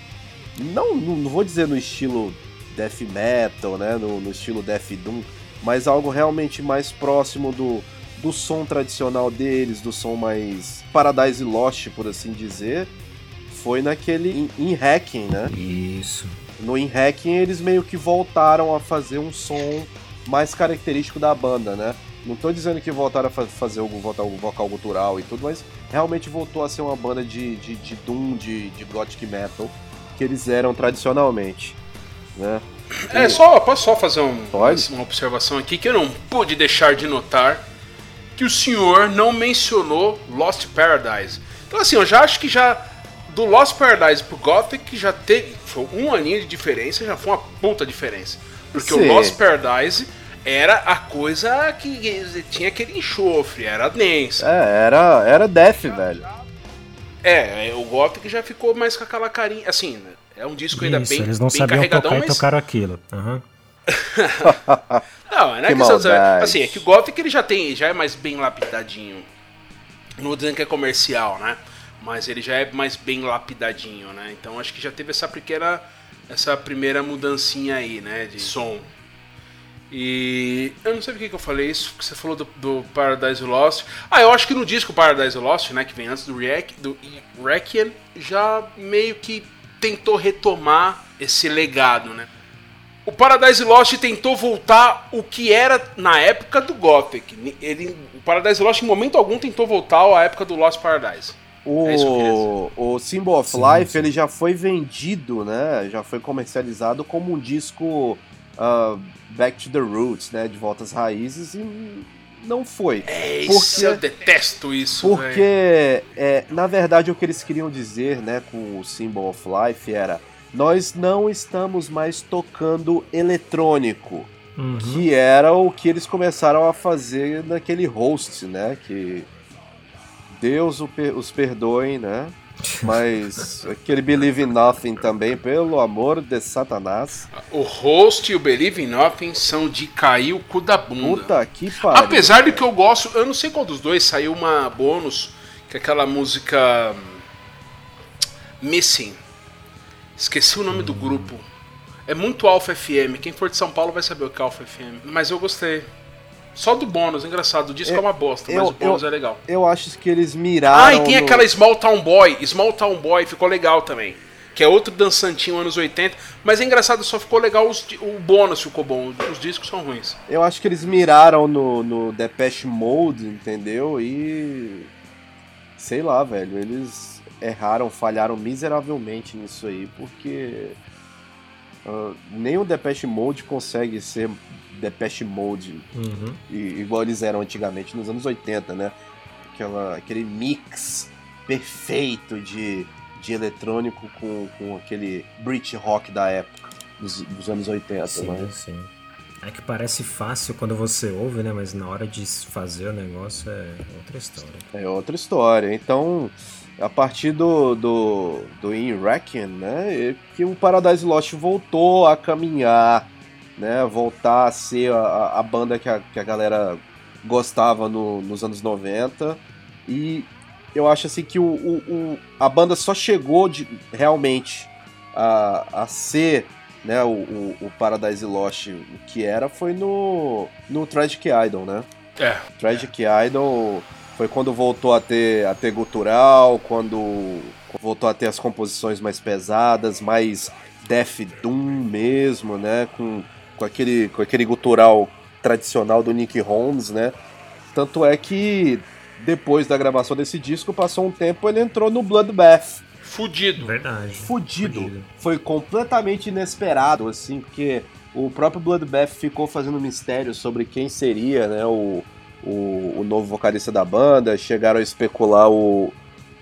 S1: Não, não vou dizer no estilo death metal, né? No, no estilo death doom, mas algo realmente mais próximo do, do som tradicional deles, do som mais Paradise Lost, por assim dizer. Foi naquele In, In Hacking, né?
S3: Isso.
S1: No In Hacking eles meio que voltaram a fazer um som mais característico da banda, né? Não tô dizendo que voltaram a fa- fazer o vocal, o vocal gutural e tudo, mas realmente voltou a ser uma banda de, de, de Doom, de, de Gothic Metal, que eles eram tradicionalmente, né?
S2: É, só, posso só fazer um- uma observação aqui que eu não pude deixar de notar que o senhor não mencionou Lost Paradise. Então assim, eu já acho que já do Lost Paradise pro Gothic já teve um aninho de diferença, já foi uma puta diferença. Porque
S1: Sim.
S2: o Lost Paradise era a coisa que tinha aquele enxofre, era densa.
S1: É, era, era Death, velho.
S2: É, o Gothic já ficou mais com aquela carinha, assim, é um disco ainda
S3: Isso,
S2: bem,
S3: eles não
S2: bem
S3: sabiam tocar e
S2: mas
S3: tocaram aquilo. Aham.
S2: Não, não é
S1: Que
S2: questão de-
S1: maldade.
S2: Assim, é que o Gothic ele já tem, já é mais bem lapidadinho. Não vou dizendo que é comercial, né? Mas ele já é mais bem lapidadinho, né? Então acho que já teve essa pequena. Essa primeira mudancinha aí, né? De som. E eu não sei por que eu falei isso, porque você falou do, do Paradise Lost. Ah, eu acho que no disco Paradise Lost, né, que vem antes do, Reac, do Requiem, já meio que tentou retomar esse legado, né? O Paradise Lost tentou voltar o que era na época do Gothic. Ele, o Paradise Lost, em momento algum, tentou voltar à época do Lost Paradise. É eu queria
S1: O, o Symbol of
S3: Sim,
S1: Life
S3: sim.
S1: ele já foi vendido, né? Já foi comercializado como um disco ah, Back to the Roots, né? De volta às raízes e não foi.
S2: É
S1: Por
S2: isso,
S1: quê?
S2: eu detesto isso.
S1: Porque, é, na verdade, o que eles queriam dizer, né, com o Symbol of Life era: nós não estamos mais tocando eletrônico,
S3: Uhum.
S1: que era o que eles começaram a fazer naquele host, né? Que Deus os perdoe, né? Mas aquele Believe in Nothing também, pelo amor de Satanás.
S2: O Host e o Believe in Nothing são de cair o cu da bunda.
S1: Puta que pariu.
S2: Apesar de que eu gosto, eu não sei qual dos dois saiu uma bônus, que é aquela música hum, Missing. Esqueci o nome do grupo. É muito Alpha FM. Quem for de São Paulo vai saber o que é Alpha FM. Mas eu gostei. Só do bônus, engraçado. O disco é, uma bosta, eu, mas o bônus
S1: eu,
S2: é legal.
S1: Eu acho que eles miraram.
S2: Ah, e tem no... aquela Small Town Boy. Small Town Boy ficou legal também. Que é outro dançantinho anos 80. Mas é engraçado, só ficou legal os, o bônus ficou bom. Os discos são ruins.
S1: Eu acho que eles miraram no, no Depeche Mode, entendeu? E. Sei lá, velho. Eles erraram, falharam miseravelmente nisso aí, porque. Uh, nem o Depeche Mode consegue ser Depeche Mode, uhum. e, igual eles eram antigamente nos anos 80, né? Aquela, aquele mix perfeito de, de eletrônico com, com aquele Brit rock da época, dos, dos anos 80,
S3: sim,
S1: né?
S3: Sim. É que parece fácil quando você ouve, né? Mas na hora de fazer o negócio é outra história.
S1: É outra história. Então, a partir do, do, do In Reckon, né? Que o Paradise Lost voltou a caminhar né, voltar a ser a, a banda que a, que a galera gostava no, nos anos 90. E eu acho assim que o, o, o a banda só chegou de, realmente a, a ser né, o, o, Paradise Lost o que era foi no, no Tragic Idol, né?
S2: É.
S1: Tragic. Idol foi quando voltou a ter, a ter gutural, quando voltou a ter as composições mais pesadas, mais Death Doom mesmo, né? Com com aquele, com aquele gutural tradicional do Nick Holmes, né? Tanto é que depois da gravação desse disco, passou um tempo, ele entrou no Bloodbath.
S2: Fudido.
S3: Verdade.
S1: Fudido. Fudido. Foi completamente inesperado, assim, porque o próprio Bloodbath ficou fazendo mistério sobre quem seria, né, o, o, o novo vocalista da banda. Chegaram a especular o,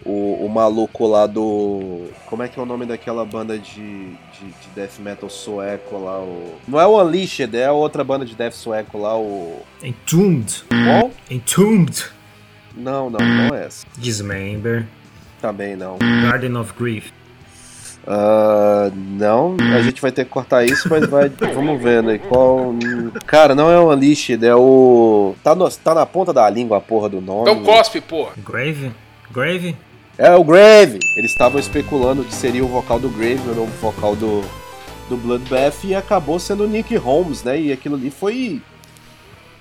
S1: o, o maluco lá do. Como é que é o nome daquela banda de, de, de death metal sueco lá? O... Não é o Unleashed, é a outra banda de death sueco lá, o.
S3: Entombed.
S1: Qual?
S3: Entombed.
S1: Não, não, não é essa.
S3: Dismember.
S1: Também não.
S3: Garden of Grief.
S1: Uh, não, a gente vai ter que cortar isso, mas vai. vamos ver, né? Qual. Cara, não é o Unleashed, é o. Tá, no, tá na ponta da língua a porra do nome.
S2: Então cospe, porra.
S3: Grave? Grave?
S1: É o Grave! Eles estavam especulando que seria o vocal do Grave, o novo vocal do, do Bloodbath, e acabou sendo o Nick Holmes, né? E aquilo ali foi.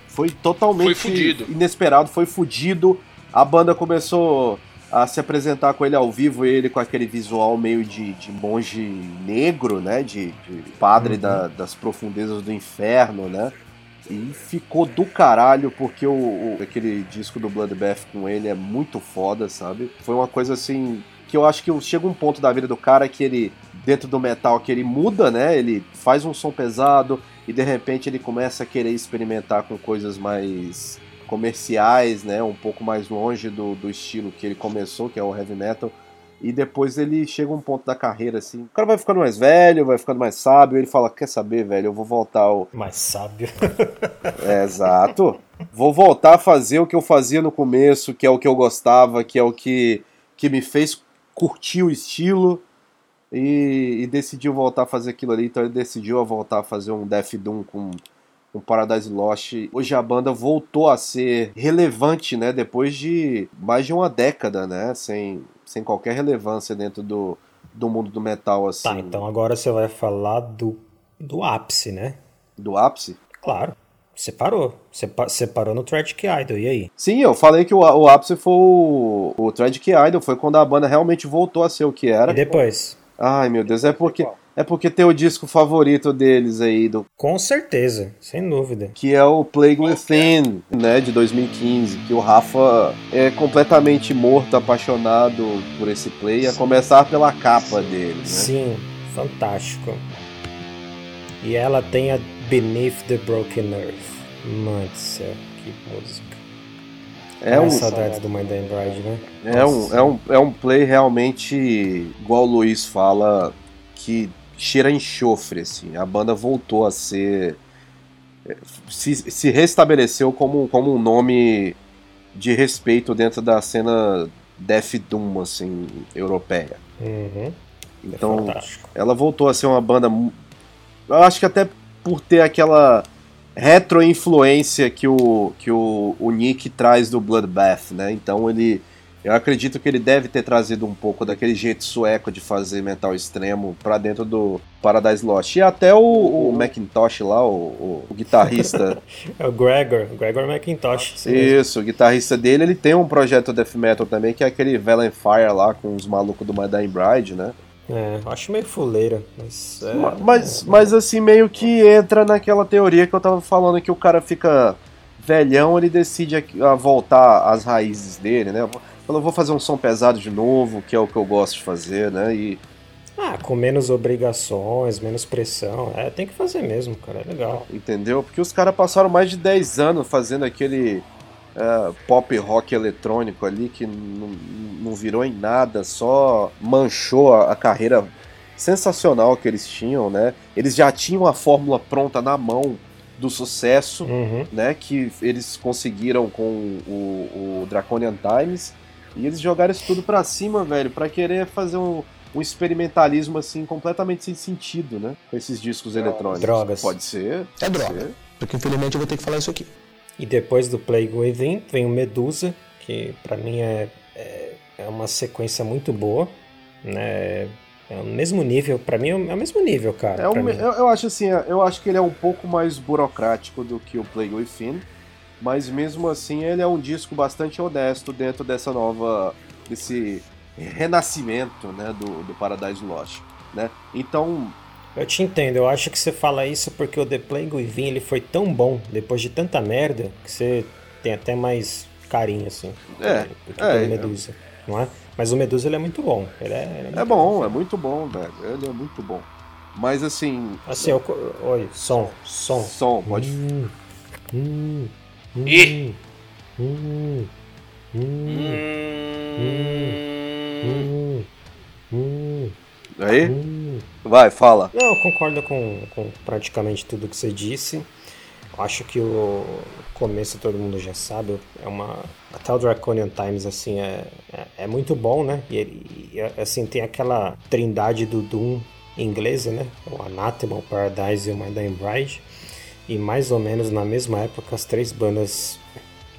S1: Foi totalmente
S2: foi
S1: inesperado, foi fudido. A banda começou a se apresentar com ele ao vivo, ele com aquele visual meio de, de monge negro, né? De, de padre uhum. da, das profundezas do inferno, né? E ficou do caralho, porque o, o, aquele disco do Bloodbath com ele é muito foda, sabe? Foi uma coisa assim. Que eu acho que chega um ponto da vida do cara que ele, dentro do metal, que ele muda, né? Ele faz um som pesado e de repente ele começa a querer experimentar com coisas mais comerciais, né? Um pouco mais longe do, do estilo que ele começou, que é o heavy metal e depois ele chega a um ponto da carreira, assim. O cara vai ficando mais velho, vai ficando mais sábio. Ele fala: Quer saber, velho? Eu vou voltar ao.
S3: Mais sábio.
S1: é, exato. Vou voltar a fazer o que eu fazia no começo, que é o que eu gostava, que é o que, que me fez curtir o estilo. E, e decidiu voltar a fazer aquilo ali. Então ele decidiu a voltar a fazer um Death Doom com com Paradise Lost. Hoje a banda voltou a ser relevante, né? Depois de mais de uma década, né? Sem, sem qualquer relevância dentro do, do mundo do metal, assim.
S3: Tá, então agora você vai falar do, do ápice, né?
S1: Do ápice?
S3: Claro. Separou. Separou no Tragic Idol, e aí?
S1: Sim, eu falei que o, o ápice foi o, o Tragic Idol, foi quando a banda realmente voltou a ser o que era.
S3: E depois?
S1: Ai, meu Deus, é porque. É porque tem o disco favorito deles aí. Do...
S3: Com certeza, sem dúvida.
S1: Que é o Plague Within, né, de 2015. Que o Rafa é completamente morto, apaixonado por esse play, a começar pela capa dele. Né?
S3: Sim, fantástico. E ela tem a Beneath the Broken Earth. Mano do céu, que música. É um, saudades do Mind Bride, né?
S1: É um, é, um, é um play realmente, igual o Luiz fala, que cheira enxofre, assim. A banda voltou a ser. Se, se restabeleceu como, como um nome de respeito dentro da cena Death Doom, assim, europeia.
S3: Uhum.
S1: Então, é ela voltou a ser uma banda. Eu acho que até por ter aquela retro-influência que, o, que o, o Nick traz do Bloodbath, né? Então ele Eu acredito que ele deve ter trazido um pouco daquele jeito sueco de fazer metal extremo pra dentro do Paradise Lost. E até o, o Macintosh lá, o, o- o guitarrista.
S3: É o Gregor, Gregor McIntosh. isso
S1: o guitarrista dele, ele tem um projeto death metal também, que é aquele Valen Fire lá com os malucos do My Dying Bride, né?
S3: É, eu acho meio fuleira, mas. é-
S1: Ma- Mas, mas assim, meio que entra naquela teoria que eu tava falando que o cara fica velhão, ele decide a, a voltar às raízes dele, né? Falou, vou fazer um som pesado de novo, que é o que eu gosto de fazer, né? E
S3: Ah, com menos obrigações, menos pressão. É, tem que fazer mesmo, cara. É legal.
S1: entendeu? Porque os caras passaram mais de 10 anos fazendo aquele é, pop rock eletrônico ali que não, não virou em nada, só manchou a, a carreira sensacional que eles tinham, né? Eles já tinham a fórmula pronta na mão do sucesso,
S3: Uhum.
S1: né? Que eles conseguiram com o, o Draconian Times. E eles jogaram isso tudo pra cima, velho, pra querer fazer um, um experimentalismo assim completamente sem sentido, né? Com esses discos eletrônicos.
S3: Drogas.
S1: Pode ser.
S5: É
S1: pode
S5: droga.
S1: ser.
S5: Porque infelizmente eu vou ter que falar isso aqui.
S3: E depois do Plague Within vem o Medusa, que pra mim é, é, é uma sequência muito boa, né? É o mesmo nível, pra mim é o mesmo nível, cara.
S1: É um- eu, eu acho assim, eu acho que ele é um pouco mais burocrático do que o Plague Within, mas mesmo assim ele é um disco bastante honesto dentro dessa nova, desse renascimento, né, do, do Paradise Lost, né? Então,
S3: Eu te entendo, eu acho que você fala isso porque o The Plague Within ele foi tão bom, depois de tanta merda, que você tem até mais carinho, assim.
S1: É, é, é.
S3: Medusa, não é? Mas o Medusa ele é muito bom. Ele é, ele é
S1: é bom, é muito bom, velho. Ele é muito bom. Mas assim,
S3: Assim, eu, oi, som, som.
S1: som, pode
S3: hum, hum,
S2: Ih.
S3: hum, hum,
S2: Hum...
S3: hum, hum,
S1: Aí?
S3: hum.
S1: Vai, fala.
S3: Não, eu concordo com, com praticamente tudo que você disse. Acho que o começo todo mundo já sabe. É uma. Até o Draconian Times, assim, é, é, é muito bom, né? E, ele- e, assim, tem aquela trindade do Doom inglesa, né? O Anathema, o Paradise e o My Dying Bride. E mais ou menos na mesma época, as três bandas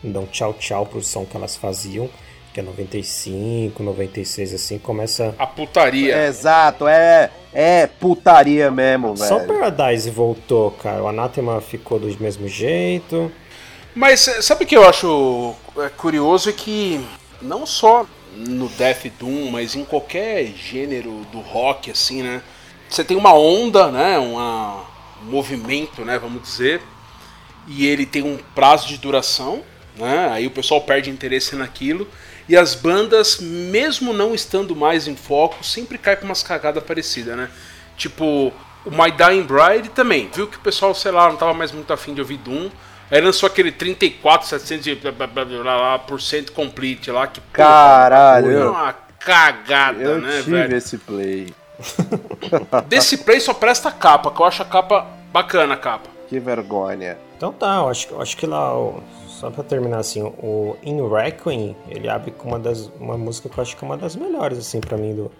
S3: dão tchau tchau pro som que elas faziam. Que é 95, 96, assim, começa
S2: A putaria.
S1: Exato, é, é putaria mesmo, velho.
S3: Só o Paradise voltou, cara. O Anathema ficou do mesmo jeito.
S2: Mas eh, sabe o que eu acho é, curioso é que não só no Death Doom, mas em qualquer gênero do rock, assim, né? Você tem uma onda, né? Uma, um movimento, né? Vamos dizer. E ele tem um prazo de duração, né? Aí o pessoal perde interesse naquilo. E as bandas, mesmo não estando mais em foco, sempre caem pra umas cagadas parecidas, né? Tipo, o My Dying Bride também. Viu que o pessoal, sei lá, não tava mais muito afim de ouvir Doom. Aí lançou aquele 34, 700 e blá, blá, blá, blá, blá, por cento complete lá. Que,
S1: Caralho, eu-
S2: uma cagada,
S1: Eu
S2: né,
S1: tive
S2: velho?
S1: esse play.
S2: Desse play só presta a capa, que eu acho a capa bacana, a capa.
S1: Que vergonha.
S3: Então tá, eu acho, eu acho que lá, só pra terminar assim, o In Requiem, ele abre com uma das uma música que eu acho que é uma das melhores, assim, pra mim, do,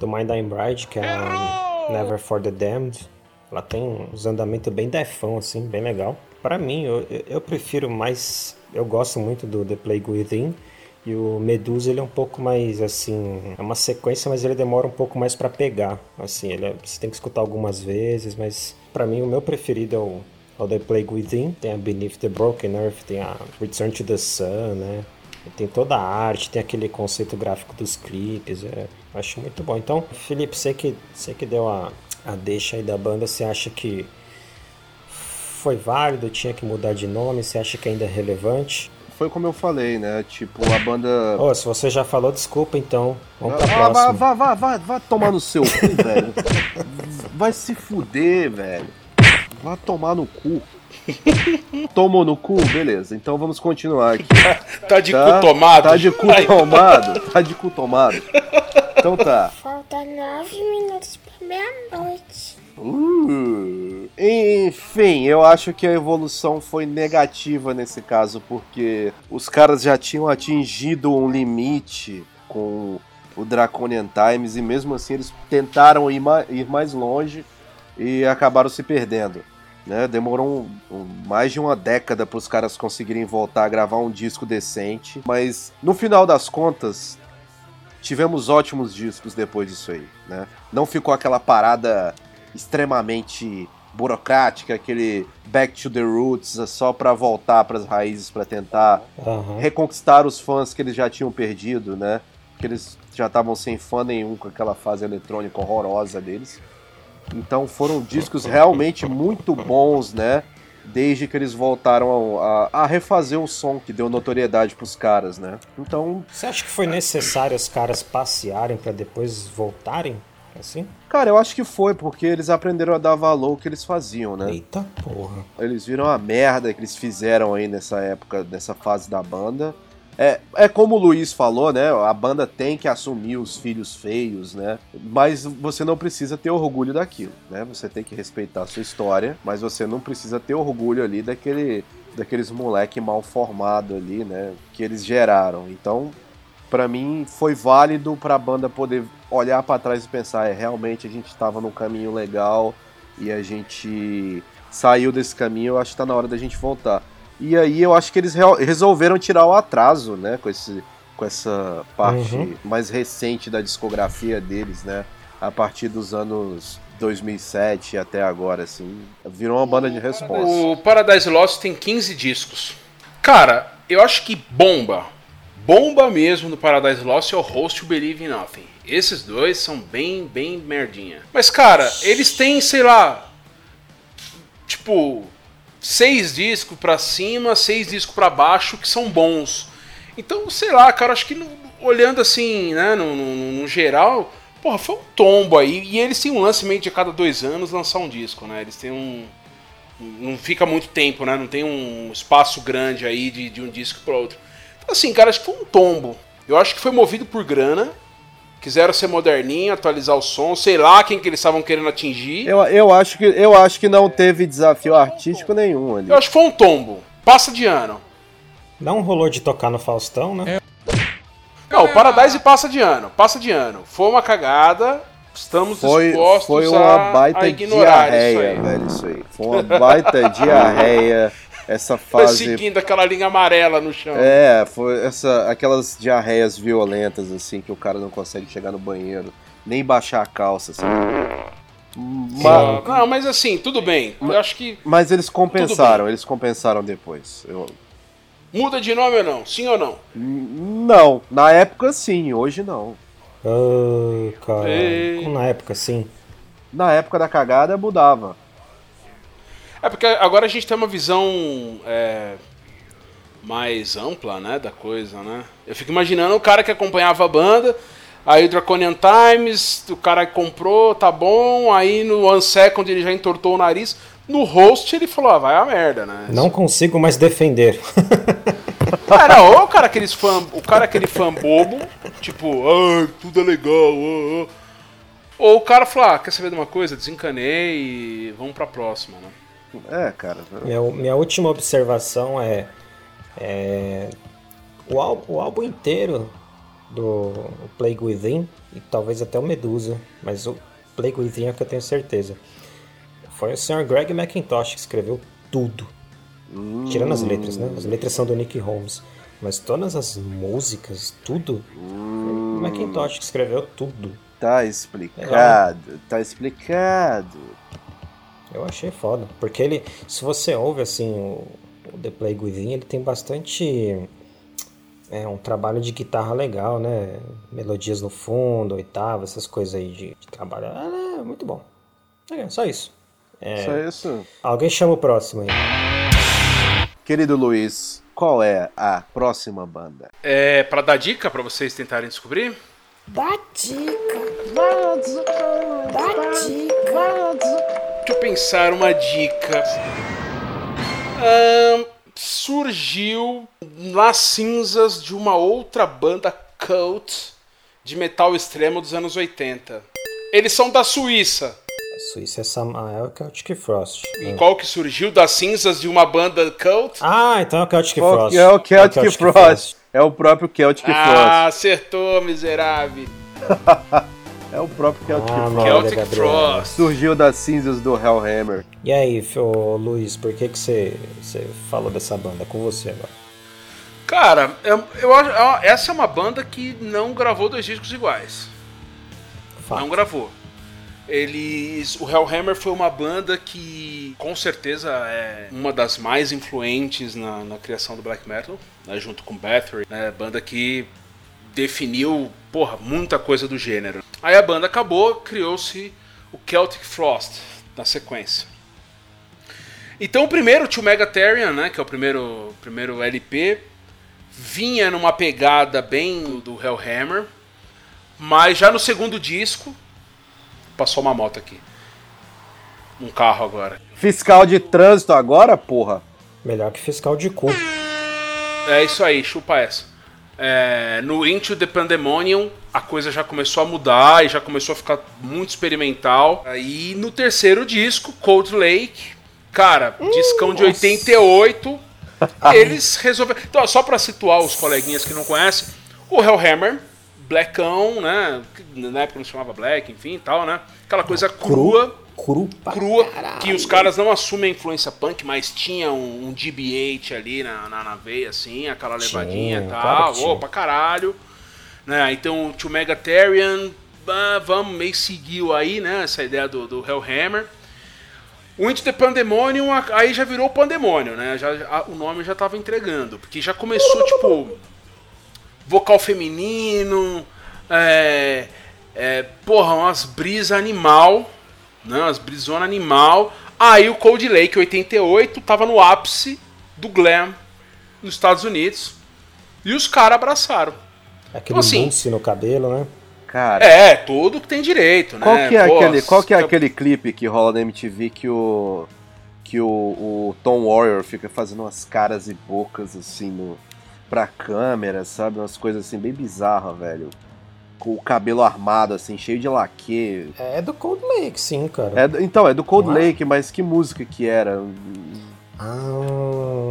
S3: do My Dying Bride, que é a Never For The Damned. Ela tem uns andamentos bem defão, assim, bem legal. Pra mim, eu, eu- eu prefiro mais... Eu gosto muito do The Plague Within. E o Medusa, ele é um pouco mais, assim... É uma sequência, mas ele demora um pouco mais pra pegar. Assim, ele é- você tem que escutar algumas vezes, mas... Pra mim, o meu preferido é o, é o The Plague Within. Tem a Beneath the Broken Earth, tem a Return to the Sun, né? Tem toda a arte, tem aquele conceito gráfico dos clipes, é, acho muito bom. Então, Felipe, você que, você que deu a, a deixa aí da banda, você acha que foi válido, tinha que mudar de nome, você acha que ainda é relevante?
S1: Foi como eu falei, né? Tipo, a banda.
S3: Ô, se você já falou, desculpa então, vamos pra
S1: Ah, vai,
S3: próxima.
S1: vai, vai, vai, vai tomar no seu cu, velho. Vai se fuder, velho. Vai tomar no cu. Tomou no cu? Beleza, então vamos continuar aqui.
S2: Tá de
S1: Tá?
S2: cu tomado.
S1: Tá de cu tomado? Tá de cu tomado. Então tá.
S6: Falta nove minutos pra meia-noite.
S1: Uh, enfim, eu acho que a evolução foi negativa nesse caso, porque os caras já tinham atingido um limite com o Draconian Times e mesmo assim eles tentaram ir, ma- ir mais longe e acabaram se perdendo. né? Demorou um- um- mais de uma década para os caras conseguirem voltar a gravar um disco decente, mas no final das contas tivemos ótimos discos depois disso aí, né? Não ficou aquela parada extremamente burocrática, aquele back to the roots só para voltar para as raízes para tentar
S3: Aham.
S1: reconquistar os fãs que eles já tinham perdido, né? Que eles já estavam sem fã nenhum com aquela fase eletrônica horrorosa deles. Então foram discos realmente muito bons, né? Desde que eles voltaram a, a refazer o som que deu notoriedade pros caras, né? Então,
S3: Você acha que foi necessário os caras passearem pra depois voltarem? Assim?
S1: Cara, eu acho que foi porque eles aprenderam a dar valor ao que eles faziam, né?
S3: Eita porra.
S1: Eles viram a merda que eles fizeram aí nessa época, nessa fase da banda. É, é como o Luiz falou, né? A banda tem que assumir os filhos feios, né? Mas você não precisa ter orgulho daquilo, né? Você tem que respeitar a sua história, mas você não precisa ter orgulho ali daquele, daqueles moleque mal formado ali, né? Que eles geraram. Então, pra mim, foi válido pra banda poder olhar pra trás e pensar, é, realmente a gente tava num caminho legal e a gente saiu desse caminho, eu acho que tá na hora da gente voltar. E aí eu acho que eles resolveram tirar o atraso, né, com, esse, com essa parte
S3: Uhum.
S1: mais recente da discografia deles, né, a partir dos anos 2007 até agora, assim, virou uma banda de resposta.
S2: O Paradise Lost tem 15 discos. Cara, eu acho que bomba. Bomba mesmo no Paradise Lost é o Host to Believe in Nothing. Esses dois são bem, bem merdinha. Mas, cara, eles têm, sei lá. Tipo, seis discos pra cima, seis discos pra baixo que são bons. Então, sei lá, cara, acho que no- olhando assim, né, no, no- no geral, porra, foi um tombo aí. E eles têm um lance meio de a cada dois anos lançar um disco, né? Eles têm um. Não fica muito tempo, né? Não tem um espaço grande aí de, de um disco para outro. Então, assim, cara, acho que foi um tombo. Eu acho que foi movido por grana. Quiseram ser moderninho, atualizar o som, sei lá quem que eles estavam querendo atingir.
S1: Eu, eu, acho que, eu acho que não teve desafio artístico nenhum ali.
S2: Eu acho que foi um tombo. Passa de ano.
S3: Não rolou de tocar no Faustão, né?
S2: Não, o Paradise passa de ano. Passa de ano. Foi uma cagada. Estamos
S1: Foi,
S2: dispostos
S1: foi
S2: a,
S1: uma baita
S2: a ignorar isso
S1: diarreia,
S2: aí.
S1: velho, isso aí. Foi uma baita diarreia essa
S2: Foi
S1: fase
S2: seguindo aquela linha amarela no chão.
S1: É, foi essa, aquelas diarreias violentas, assim, que o cara não consegue chegar no banheiro, nem baixar a calça, assim. Ma-
S2: Ah, Não, mas assim, tudo bem. Eu acho que
S1: mas eles compensaram, eles compensaram depois. Eu-
S2: muda de nome ou não? Sim ou não?
S1: não, na época sim, hoje não.
S3: Ah, cara. Como na época, sim.
S1: Na época da cagada mudava.
S2: É porque agora a gente tem uma visão é, mais ampla, né, da coisa, né? Eu fico imaginando o cara que acompanhava a banda, aí o Draconian Times, o cara que comprou, tá bom, aí no One Second ele já entortou o nariz. No host ele falou, ah, vai a merda, né?
S3: Não consigo mais defender.
S2: Cara, ou o cara aqueles fã, o cara aquele fã bobo, tipo, ah, tudo é legal, ah, ah." ou o cara falou, ah, quer saber de uma coisa? Desencanei e vamos pra próxima, né?
S1: É, cara.
S3: minha, minha última observação é. é, o, ál- o álbum inteiro do Plague Within, e talvez até o Medusa, mas o Plague Within é que eu tenho certeza. Foi o Sr. Greg McIntosh que escreveu tudo. Tirando as letras, né? As letras são do Nick Holmes. Mas todas as músicas, tudo, foi o McIntosh que escreveu tudo.
S1: Tá explicado, tá explicado.
S3: Eu achei foda. Porque ele, se você ouve assim o, o The Plague Within, ele tem bastante. É um trabalho de guitarra legal, né? Melodias no fundo, oitava, essas coisas aí de, de trabalho. Ah, é muito bom. É, só isso. É,
S1: Só isso.
S3: Alguém chama o próximo aí.
S1: Querido Luiz, qual é a próxima banda?
S2: É, pra dar dica pra vocês tentarem descobrir,
S6: Dá dica. Dá dica.
S2: Deixa eu pensar uma dica. Ahn, surgiu nas cinzas de uma outra banda cult de metal extremo dos anos 80. Eles são da Suíça.
S3: A Suíça é Samael Celtic Frost.
S2: E qual que surgiu das cinzas de uma banda cult?
S3: Ah, então é o Celtic
S1: Qual
S3: Frost.
S1: que é o Celtic,
S3: Celtic
S1: Frost. É o próprio Celtic
S2: Ah, acertou, miserável.
S1: É o próprio Celtic
S3: Ah,
S1: Frost.
S2: Celtic. Frost.
S1: Surgiu das cinzas do Hellhammer.
S3: E aí, ô, Luiz, por que que você, você falou dessa banda? Com você agora.
S2: Cara, eu, eu acho- essa é uma banda que não gravou dois discos iguais.
S3: Fato.
S2: Não gravou. Eles. O Hellhammer foi uma banda que com certeza é uma das mais influentes na, na criação do black metal, né, junto com Bathory, né, banda que definiu, porra, muita coisa do gênero. Aí a banda acabou, criou-se o Celtic Frost na sequência. Então o primeiro, To Megatarian, né, que é o primeiro, primeiro LP, vinha numa pegada bem do, do Hellhammer, mas já no segundo disco, passou uma moto aqui. Um carro agora.
S1: Fiscal de trânsito agora, porra?
S3: Melhor que fiscal de cu.
S2: É isso aí, chupa essa. É, no Into the Pandemonium, a coisa já começou a mudar e já começou a ficar muito experimental. Aí no terceiro disco, Cold Lake, cara, discão de 88, eles resolveram. Então, só pra situar os coleguinhas que não conhecem, o Hellhammer, Blackão, né? Na época não se chamava Black, enfim e tal, né? Aquela coisa crua
S3: Cru pra
S2: crua,
S3: caralho.
S2: que os caras não assumem a influência punk, mas tinha um, um DB8 ali na, na, na veia, assim, aquela
S3: Tinha,
S2: levadinha e
S3: claro
S2: tal, ô, pra caralho. Né? Então, o Megatarian, ah, vamos, meio seguiu aí, né, essa ideia do, do Hellhammer. O Into the Pandemonium, aí já virou Pandemonium, né, já, a- o nome já tava entregando, porque já começou, tipo, vocal feminino, é, é, porra, umas brisas animal, né, umas brisona animal. Aí o Cold Lake 88 tava no ápice do glam nos Estados Unidos e os caras abraçaram.
S3: Aquele
S2: assim-
S3: mousse no cabelo, né?
S1: Cara,
S2: É, tudo que tem direito, né?
S1: qual que é,
S2: Pô,
S1: aquele, qual que é
S2: fica-
S1: aquele clipe que rola na MTV que o que o, o Tom Warrior fica fazendo umas caras e bocas assim no pra câmera, sabe? Umas coisas assim bem bizarras, velho. Com o cabelo armado assim, cheio de laque.
S3: É do Cold Lake, sim, cara.
S1: É então, é do Cold
S3: Não é?
S1: Lake, mas que música que era?
S3: Ah,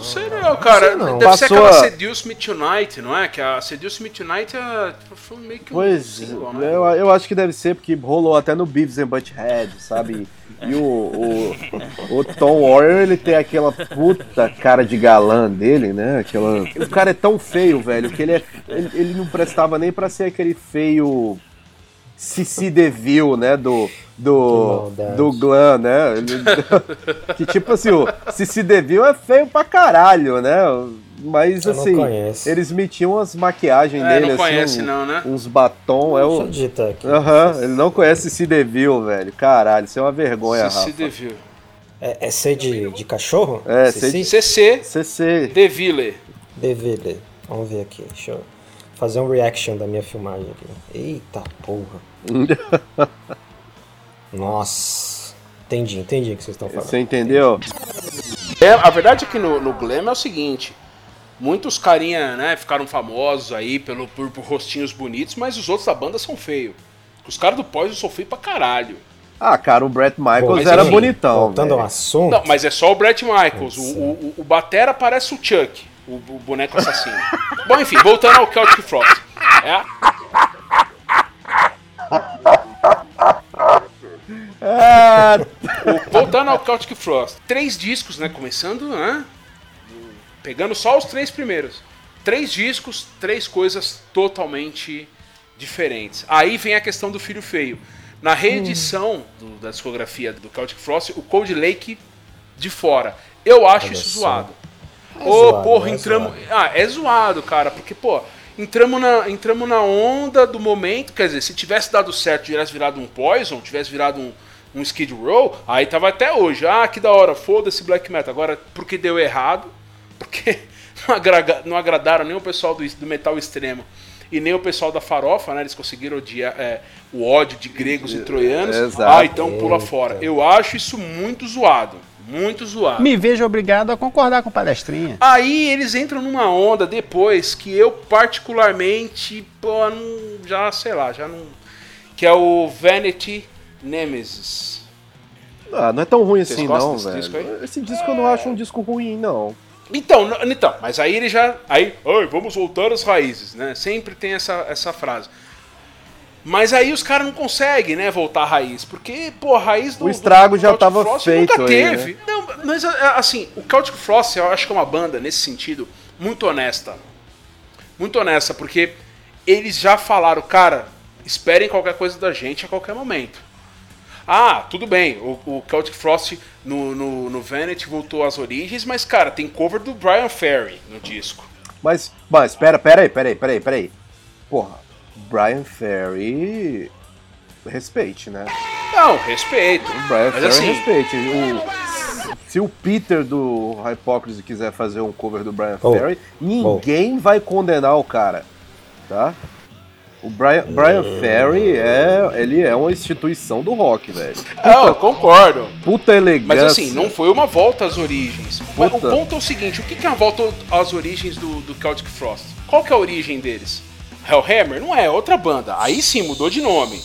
S2: não sei não, cara.
S3: sei não.
S2: Deve ser
S1: Passou
S2: aquela
S1: a-
S2: Seduce Me Tonight, não é? Que a Seduce Me Tonight é, foi meio que um
S1: Pois,
S2: single, né?
S1: eu, eu acho que deve ser, porque rolou até no Beavis and Butthead, sabe? E o, o, o Tom Warrior, ele tem aquela puta cara de galã dele, né? Aquela... O cara é tão feio, velho, que ele, é, ele, ele não prestava nem pra ser aquele feio Cici DeVille, né? Do, do, do Glam, né? Que tipo assim, o Cici DeVille é feio pra caralho, né? Mas
S3: Eu não
S1: assim, eles metiam umas maquiagens
S2: É,
S1: dele,
S2: não
S1: assim,
S2: conhece
S1: um-
S2: não, né?
S1: uns batom, é
S3: deixa
S1: o... Aham, ele não conhece esse Devil, velho. Caralho, isso é uma vergonha,
S2: CC
S1: Rafa.
S2: Deville.
S3: É, é C de, de cachorro?
S1: É,
S3: Cici?
S1: C de-
S2: CC
S1: CC.
S2: Deville.
S3: DVD. Vamos ver aqui. Deixa eu fazer um reaction da minha filmagem aqui. Eita porra. Nossa. Entendi, entendi o que vocês estão falando.
S1: Você entendeu?
S2: É, a verdade é que no, no Glam é o seguinte. Muitos carinha, né, ficaram famosos aí pelo, por, por rostinhos bonitos, mas os outros da banda são feios. Os caras do Poison são feios pra caralho.
S1: Ah, cara, o Brett Michaels
S3: Pô,
S2: mas
S1: era
S2: enfim,
S1: bonitão.
S3: Voltando ao assunto.
S2: Não, mas é só o Brett Michaels. O, o, o- o Batera parece o Chuck, o, o boneco assassino. Bom, enfim, voltando ao Celtic Frost. É,
S1: Ah,
S2: o- voltando ao Celtic Frost. Três discos, né? Começando, né? Pegando só os três primeiros. Três discos, três coisas totalmente diferentes. Aí vem a questão do Filho Feio. Na reedição do- da discografia do Celtic Frost, o Cold Lake de fora. Eu acho
S3: Olha
S2: isso
S3: só.
S2: zoado.
S3: É
S2: Ô,
S3: zoado,
S2: porra,
S3: é
S2: entramos.
S3: zoado.
S2: Ah, é zoado, cara, porque, pô, entramos na, entramos na onda do momento. Quer dizer, se tivesse dado certo, tivesse virado um Poison, tivesse virado um, um Skid Row, aí tava até hoje. Ah, que da hora, foda-se Black Metal. Agora, porque deu errado, porque não, agraga- não agradaram nem o pessoal do, do metal extremo e nem o pessoal da farofa, né? Eles conseguiram odiar, é, o ódio de gregos e troianos.
S1: Exato.
S2: Ah, então pula fora. Eu acho isso muito zoado. Muito zoado.
S7: Me vejo obrigado a concordar com o palestrinha.
S2: Aí eles entram numa onda depois que eu particularmente, pô, não, já sei lá, já não. Que é o Vanity Nemesis.
S1: ah, não é tão ruim
S2: Vocês
S1: assim, não,
S2: desse disco
S1: velho.
S2: aí?
S1: Esse disco eu não acho um disco ruim, não.
S2: Então, então, mas aí ele já. Aí, "Ai, vamos voltar às raízes, né? Sempre tem essa, essa frase. Mas aí os caras não conseguem, né, voltar à raiz. Porque, pô, a raiz do.
S1: O estrago
S2: do
S1: já
S2: Celtic
S1: tava
S2: Frost
S1: feito
S2: Nunca
S1: aí, né?
S2: teve. Não, mas a- assim, o Celtic Frost eu acho que é uma banda, nesse sentido, muito honesta. Muito honesta, porque eles já falaram, cara, esperem qualquer coisa da gente a qualquer momento. Ah, tudo bem, o, o Celtic Frost no, no, no Vanity voltou às origens, mas, cara, tem cover do Brian Ferry no disco.
S1: Mas, mas, pera, pera aí, pera aí, pera aí, pera aí. Porra, Brian Ferry. Respeite, né?
S2: Não, respeito.
S1: O Brian
S2: Mas
S1: Ferry
S2: assim,
S1: respeite. O- se o Peter do Hypocrisy quiser fazer um cover do Brian
S3: Oh,
S1: Ferry, ninguém vai condenar o cara, tá? O Brian, Brian Ferry é, ele é uma instituição do rock, velho.
S2: Não, eu concordo.
S1: Puta elegância.
S2: Mas assim, não foi uma volta às origens. Mas o
S1: Puta.
S2: ponto é o seguinte, o que é uma volta às origens do, do Celtic Frost? Qual que é a origem deles? Hellhammer? Não é, é outra banda. Aí sim, mudou de nome.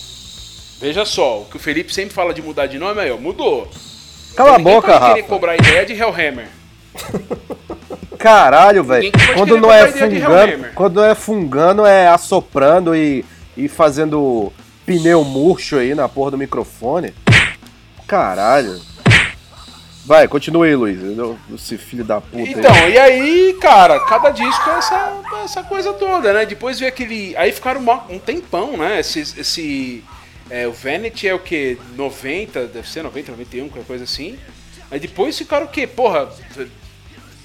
S2: Veja só, o que o Felipe sempre fala de mudar de nome, aí, ó, mudou.
S1: Cala a
S2: Ninguém
S1: boca,
S2: querer
S1: Rafa.
S2: cobrar a ideia de Hellhammer.
S1: Caralho, velho. Quando não é fungando, quando é fungando é assoprando e, e fazendo pneu murcho aí na porra do microfone. Caralho. Vai, continue aí, Luiz. Esse filho da puta aí.
S2: Então, e aí, cara, cada disco é essa, essa coisa toda, né? Depois veio aquele. Aí ficaram um tempão, né? Esse. esse é, o Vanity é o que? 90, deve ser 90, 91, qualquer coisa assim. Aí depois ficaram o quê? Porra,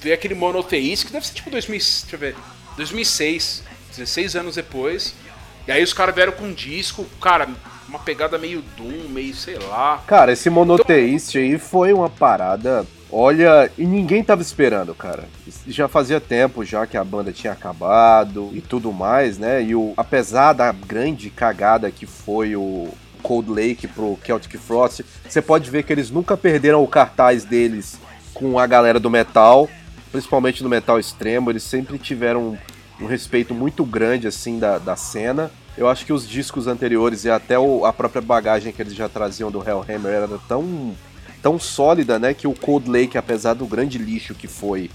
S2: veio aquele monoteísta que deve ser tipo 2000, deixa eu ver, 2006, 16 anos depois. E aí os caras vieram com um disco, cara, uma pegada meio Doom, meio sei lá.
S1: Cara, esse monoteíste aí foi uma parada. Olha, e ninguém tava esperando, cara. Já fazia tempo já que a banda tinha acabado e tudo mais, né? E o, apesar da grande cagada que foi o Cold Lake pro Celtic Frost, você pode ver que eles nunca perderam o cartaz deles com a galera do metal, principalmente do metal extremo. Eles sempre tiveram um respeito muito grande assim da, da cena. Eu acho que os discos anteriores e até o- a própria bagagem que eles já traziam do Hellhammer era tão, tão sólida, né, que o Cold Lake, apesar do grande lixo que foi,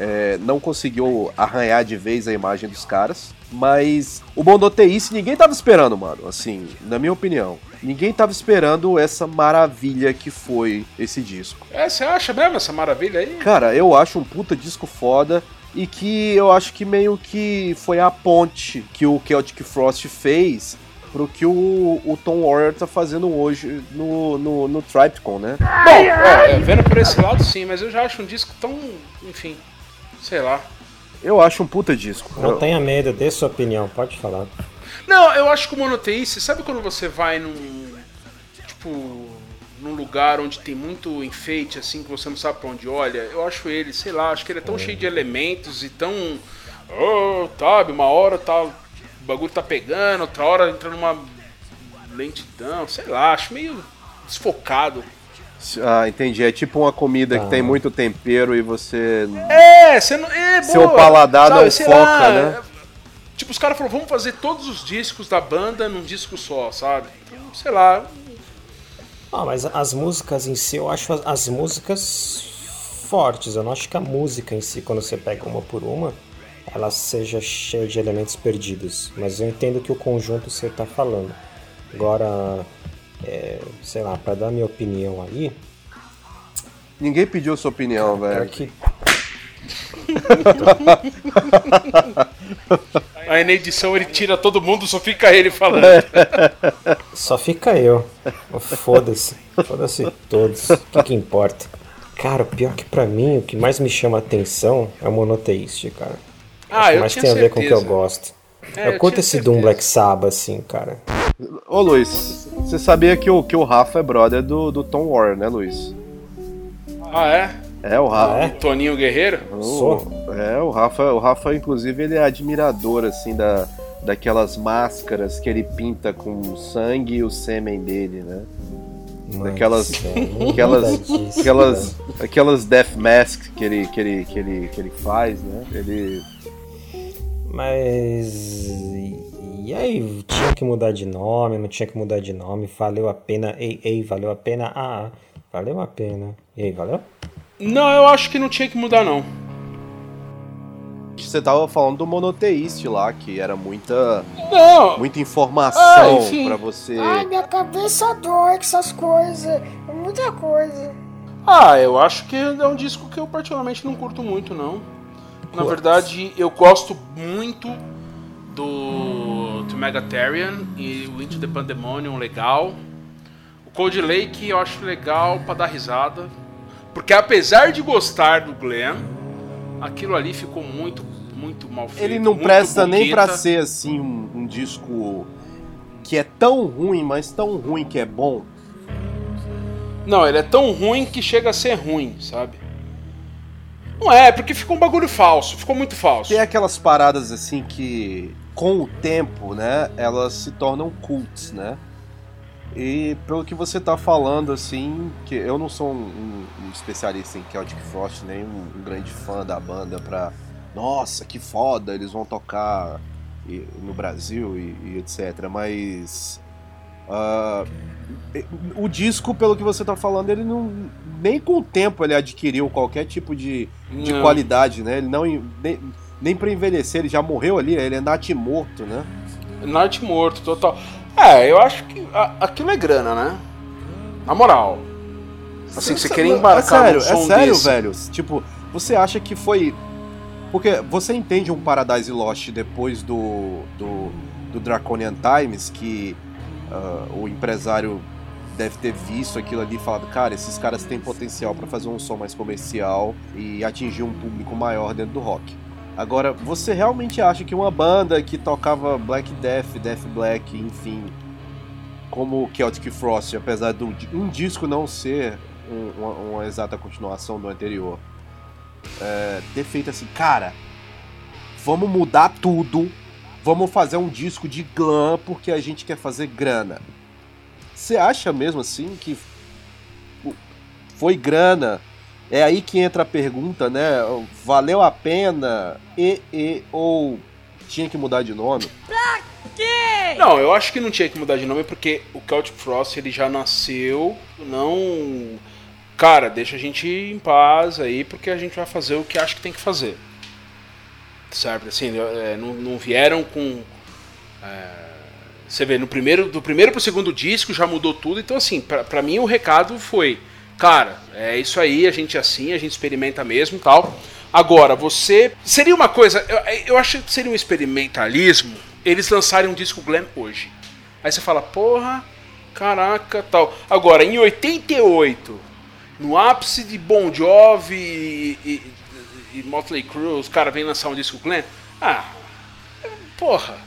S1: é, não conseguiu arranhar de vez a imagem dos caras. Mas o Monoteíce ninguém tava esperando, mano. Assim, na minha opinião. Ninguém tava esperando essa maravilha que foi esse disco.
S2: É, você acha mesmo essa maravilha aí?
S1: Cara, eu acho um puta disco foda e que eu acho que meio que foi a ponte que o Celtic Frost fez pro que o, o Tom Warrior tá fazendo hoje no, no, no Tripticon, né?
S2: Bom, ó, é, vendo por esse lado sim, mas eu já acho um disco tão, enfim, sei lá.
S1: Eu acho um puta disco.
S3: Não
S1: Eu-
S3: tenha medo, dê sua opinião, pode falar.
S2: Não, eu acho que o monoteísta, sabe quando você vai num, tipo, num lugar onde tem muito enfeite, assim, que você não sabe pra onde olha? Eu acho ele, sei lá, acho que ele é tão cheio de elementos e tão, oh, sabe, uma hora tá, o bagulho tá pegando, outra hora entra numa lentidão, sei lá, acho meio desfocado.
S1: Ah, entendi. É tipo uma comida que
S3: Ah.
S1: tem muito tempero e você.
S2: É, você não. É,
S1: Seu
S2: boa,
S1: paladar não
S2: sei
S1: foca,
S2: lá,
S1: né?
S2: Tipo, os caras falaram, vamos fazer todos os discos da banda num disco só, sabe? Então, sei lá.
S3: Ah, mas as músicas em si, eu acho as, as músicas fortes. Eu não acho que a música em si, quando você pega uma por uma, ela seja cheia de elementos perdidos. Mas eu entendo que o conjunto você tá falando. Agora, é, sei lá, pra dar minha opinião aí,
S1: Ninguém pediu sua opinião,
S3: pior
S1: velho.
S3: que
S2: Aí na edição ele tira todo mundo, só fica ele falando.
S3: Só fica eu. Foda-se. Foda-se todos. O que, que importa? Cara, o pior que pra mim, o que mais me chama a atenção é o monoteíste, cara.
S2: Ah,
S3: Acho que
S2: eu
S3: mais
S2: tinha
S3: tem a ver com o que eu
S2: certeza.
S3: gosto.
S2: É,
S3: eu
S2: eu
S3: curto esse Doom
S2: certeza.
S3: Black Sabbath, assim, cara.
S1: Ô Luiz, você sabia que o, que o Rafa é brother do, do Tom Warrior, né, Luiz?
S2: Ah, é?
S1: É, o Rafa.
S3: Ah, é?
S2: Toninho Guerreiro?
S1: O-
S3: Sou.
S1: É, o Rafa, o Rafa, inclusive, ele é admirador, assim, da, daquelas máscaras que ele pinta com o sangue e o sêmen dele, né?
S3: Mano
S1: Daquelas- Aquelas, aquelas, aquelas death masks que ele, que ele, que ele, que ele faz, né? Ele...
S3: Mas. E aí, tinha que mudar de nome, não tinha que mudar de nome, valeu a pena. Ei, ei, valeu a pena. Ah, ah, valeu a pena. E aí, valeu?
S2: Não, eu acho que não tinha que mudar, não.
S1: que você tava falando do monoteíste lá, que era muita,
S2: Não,
S1: muita
S2: Ah,
S1: informação
S2: enfim.
S1: pra você.
S6: Ai, minha cabeça dói com essas coisas. É Muita coisa.
S2: Ah, eu acho que é um disco que eu particularmente não curto muito, não. Na verdade, eu gosto muito do, do Megatherian e o Into the Pandemonium, legal. O Cold Lake eu acho legal pra dar risada. Porque apesar de gostar do Glenn, aquilo ali ficou muito, muito mal feito.
S1: Ele não presta nem
S2: bugueta.
S1: pra ser assim um, um disco que é tão ruim, mas tão ruim que é bom.
S2: Não, ele é tão ruim que chega a ser ruim, sabe? Não é, porque ficou um bagulho falso, ficou muito falso.
S1: Tem aquelas paradas assim que, com o tempo, né, elas se tornam cults, né? E pelo que você tá falando, assim, que eu não sou um, um- um especialista em Celtic Frost, nem um, um grande fã da banda pra. Nossa, que foda, eles vão tocar no Brasil e, e etc. Mas. e- o disco, pelo que você tá falando, ele não. Nem com o tempo ele adquiriu qualquer tipo de, de
S2: Não.
S1: qualidade, né? Ele não. Nem, nem pra envelhecer, ele já morreu ali, ele é natimorto, né?
S2: Norte morto, total. É, eu acho que a- aquilo é grana, né? Na moral. Assim, você querer
S1: Não,
S2: embarcar
S1: É sério,
S2: num som
S1: é sério,
S2: desse.
S1: velho. Tipo, você acha que foi. Porque você entende um Paradise Lost depois do, do, do Draconian Times, que ah, o empresário deve ter visto aquilo ali e falado, cara, esses caras têm potencial pra fazer um som mais comercial e atingir um público maior dentro do rock. Agora, você realmente acha que uma banda que tocava Black Death, Death Black, enfim, como Celtic Frost, apesar de um disco não ser um- uma, uma exata continuação do anterior, é, ter feito assim, cara, vamos mudar tudo, vamos fazer um disco de glam porque a gente quer fazer grana. Você acha mesmo assim que foi grana? É aí que entra a pergunta, né? Valeu a pena e, e ou tinha que mudar de nome?
S2: Não, eu acho que não tinha que mudar de nome porque o Celtic Frost ele já nasceu, não. Cara, deixa a gente em paz aí porque a gente vai fazer o que acha que tem que fazer. Certo? Assim, é, não, não vieram com. é, você vê, no primeiro, do primeiro pro segundo disco já mudou tudo, então assim, pra, mim o recado foi, cara, é isso aí, a gente é assim, a gente experimenta mesmo tal. Agora, você. Seria uma coisa. Eu, eu acho que seria um experimentalismo eles lançarem um disco glam hoje. Aí você fala, porra, caraca, tal. Agora, em 88, no ápice de Bon Jovi e, e, e Motley Crue, os caras vêm lançar um disco glam. Ah, porra.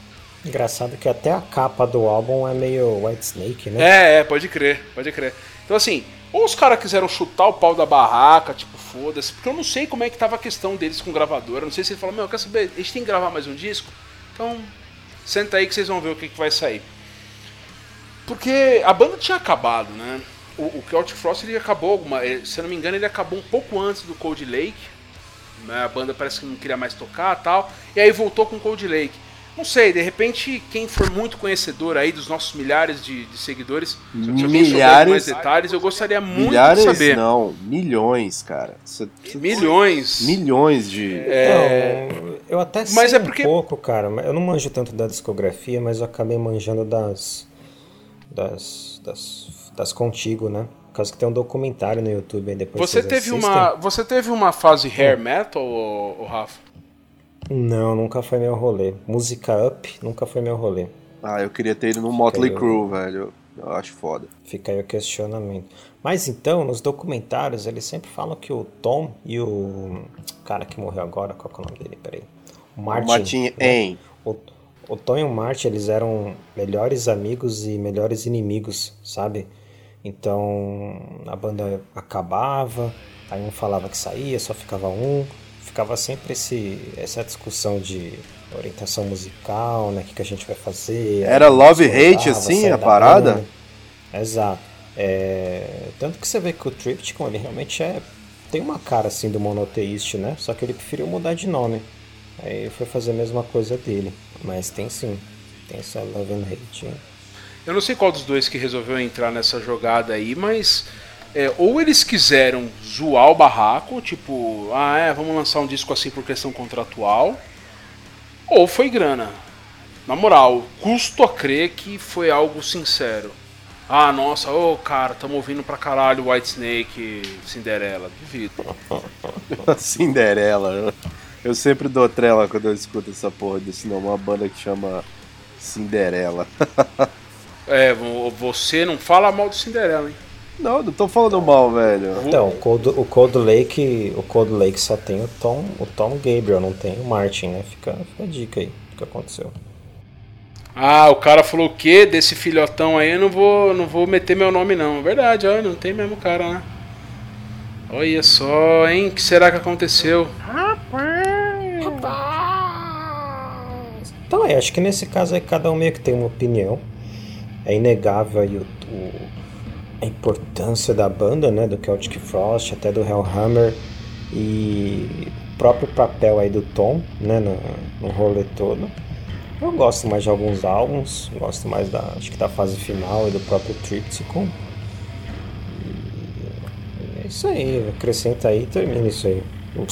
S3: Engraçado que até a capa do álbum é meio White Snake, né?
S2: É, é, pode crer, pode crer. Então assim, ou os caras quiseram chutar o pau da barraca, tipo, foda-se, porque eu não sei como é que tava a questão deles com gravadora, eu não sei se ele falou, meu, quer saber, a gente tem que gravar mais um disco? Então, senta aí que vocês vão ver o que, que vai sair. Porque a banda tinha acabado, né? O, o Celtic Frost ele acabou, alguma, eh, se eu não me engano, ele acabou um pouco antes do Cold Lake. Né? A banda parece que não queria mais tocar tal. E aí voltou com Cold Lake. Não sei, de repente, quem for muito conhecedor aí dos nossos milhares de, de seguidores, se
S1: Milhares-
S2: mais detalhes, eu gostaria muito
S1: Milhares
S2: de saber.
S1: não, milhões, cara. Cê-
S2: Milhões.
S1: milhões de.
S2: É,
S3: Então, eu até
S2: Mas
S3: sei
S2: é porque-
S3: um pouco, cara. mas Eu não manjo tanto da discografia, mas eu acabei manjando das. das. das, das contigo, né? Por causa que tem um documentário no YouTube aí depois
S2: Você teve
S3: assistem.
S2: uma, você teve uma fase hair metal, ô Rafa?
S3: Não, nunca foi meu rolê. Música up nunca foi meu rolê.
S1: Ah, eu queria ter ido no Motley
S3: eu-
S1: Crue, velho. Eu acho foda.
S3: Fica aí o questionamento. Mas então, nos documentários, eles sempre falam que o Tom e o cara que morreu agora, qual que é o nome dele? Peraí. O Martin.
S1: o Martin
S3: né?
S1: em.
S3: O, o Tom e o Martin, eles eram melhores amigos e melhores inimigos, sabe? Então, a banda acabava, aí um falava que saía, só ficava um. Ficava sempre esse, essa discussão de orientação musical, né? O que, que a gente vai fazer.
S1: Era love hate, assim, a
S3: da
S1: parada?
S3: banda. Exato. É, tanto que você vê que o Tripticon, ele realmente é tem uma cara assim do monoteíste, né? Só que ele preferiu mudar de nome. Aí foi fazer a mesma coisa dele. Mas tem sim. Tem essa love and hate. hein?
S2: Eu não sei qual dos dois que resolveu entrar nessa jogada aí, mas É, ou eles quiseram zoar o barraco, tipo, ah é, vamos lançar um disco assim por questão contratual, ou foi grana. Na moral, custo a crer que foi algo sincero. Ah, nossa, ô cara, tamo ouvindo pra caralho White Snake, Cinderela. Duvido.
S1: Cinderela. Eu sempre dou trela quando eu escuto essa porra desse nome. Uma banda que chama Cinderela.
S2: É, vo- você não fala mal do Cinderela, hein?
S1: Não, não tô falando mal, velho.
S3: Então, o Cold, o Cold Lake, o Cold Lake só tem o Tom, o Tom Gabriel, não tem o Martin, né? Fica, fica a dica aí, o que aconteceu.
S2: Ah, o cara falou o quê? Desse filhotão aí, eu não vou, não vou meter meu nome não. Verdade, ó, não tem mesmo cara, né? Olha só, hein? O que será que aconteceu?
S3: Então é, acho que nesse caso aí cada um meio que tem uma opinião. É inegável o, o- a importância da banda, né? Do Celtic Frost, até do Hellhammer. E o próprio papel aí do Tom, né? No, no rolê todo. Eu gosto mais de alguns álbuns, gosto mais da, acho que da fase final e do próprio Tripticon. E é isso aí, acrescenta aí e termina isso aí.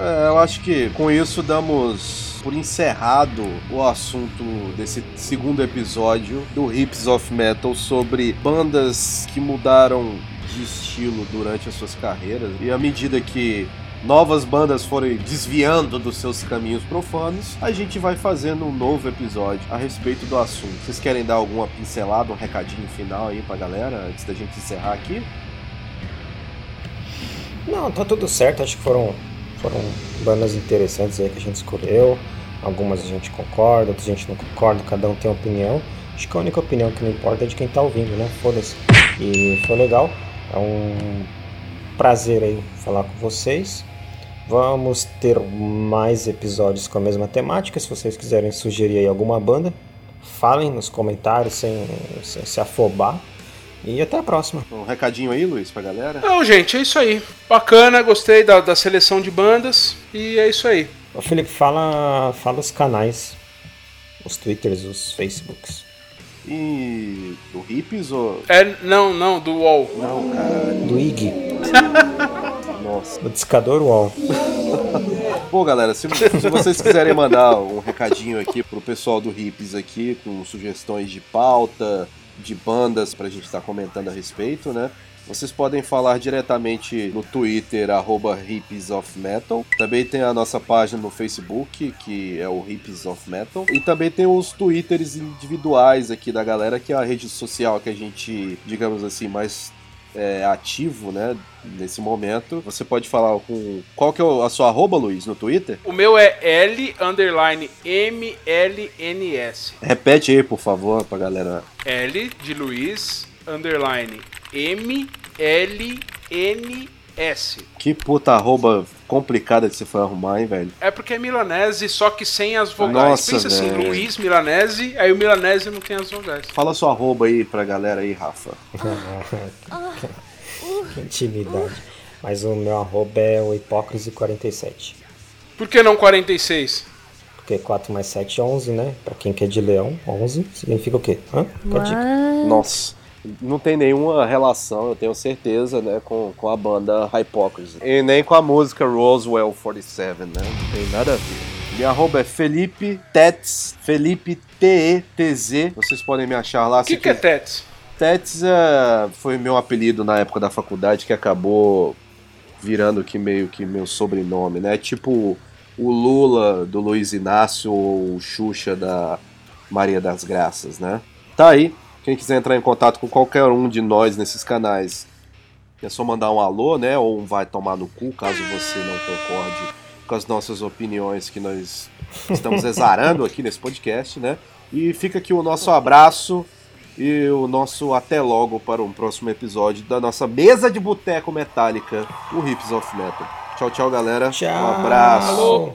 S1: É, eu acho que com isso damos por encerrado o assunto desse segundo episódio do Hips of Metal sobre bandas que mudaram de estilo durante as suas carreiras e à medida que novas bandas forem desviando dos seus caminhos profanos, a gente vai fazendo um novo episódio a respeito do assunto. Vocês querem dar alguma pincelada, um recadinho final aí pra galera antes da gente encerrar aqui?
S3: Não, tá tudo certo. Acho que foram, foram bandas interessantes aí que a gente escolheu. Algumas a gente concorda, outras a gente não concorda, cada um tem opinião. Acho que a única opinião que não importa é de quem tá ouvindo, né? Foda-se. E foi legal. É um prazer aí falar com vocês. Vamos ter mais episódios com a mesma temática. Se vocês quiserem sugerir aí alguma banda, falem nos comentários sem, sem se afobar. E até a próxima.
S1: Um recadinho aí, Luiz, pra galera?
S2: Não, gente, é isso aí. Bacana, gostei da, da seleção de bandas. E é isso aí.
S3: Ô Felipe, fala, fala os canais, os twitters, os facebooks.
S1: E do Hips ou.
S2: É, não, não, do UOL.
S1: Não, caralho.
S3: Do IG,
S1: Nossa.
S3: do Discador UOL.
S1: Bom, galera, se, se vocês quiserem mandar um recadinho aqui pro pessoal do Hips aqui, com sugestões de pauta, de bandas pra gente estar comentando a respeito, né? Vocês podem falar diretamente no Twitter, arroba of Metal. Também tem a nossa página no Facebook, que é o Hips of Metal. E também tem os Twitters individuais aqui da galera, que é a rede social que a gente, digamos assim, mais é, ativo, né? Nesse momento. Você pode falar com. Qual que é a sua arroba, Luiz, no Twitter?
S2: O meu é L underline MLNS.
S1: Repete aí, por favor, pra galera.
S2: L de Luiz underline MLNS.
S1: Que puta arroba complicada de se for arrumar, hein, velho?
S2: É porque é milanese, só que sem as vogais.
S1: Nossa,
S2: Pensa assim,
S1: velho.
S2: Luiz Milanese, aí o milanese não tem as vogais.
S1: Fala sua arroba aí pra galera aí, Rafa.
S3: que intimidade. Mas o meu arroba é o hipócrise47.
S2: Por que não 46?
S3: Porque 4 mais 7 é 11, né? Pra quem quer de leão, 11 significa o quê? Hã?
S1: Nossa. Não tem nenhuma relação, eu tenho certeza, né, com, com a banda Hypocrisy. E nem com a música Roswell 47, né? Não tem nada a ver. Minha arroba é Felipe Tets, Felipe T-E-T-Z. Vocês podem me achar lá.
S2: O que, que é Tets?
S1: Tets é, foi meu apelido na época da faculdade que acabou virando que meio que meu sobrenome, né? Tipo o Lula do Luiz Inácio ou o Xuxa da Maria das Graças, né? Tá aí. Quem quiser entrar em contato com qualquer um de nós nesses canais, é só mandar um alô, né? Ou um vai tomar no cu, caso você não concorde com as nossas opiniões que nós estamos exarando aqui nesse podcast, né? E fica aqui o nosso abraço e o nosso até logo para um próximo episódio da nossa mesa de boteco metálica, o Hips of Metal. Tchau, tchau, galera.
S3: Tchau.
S1: Um abraço.
S2: Alô.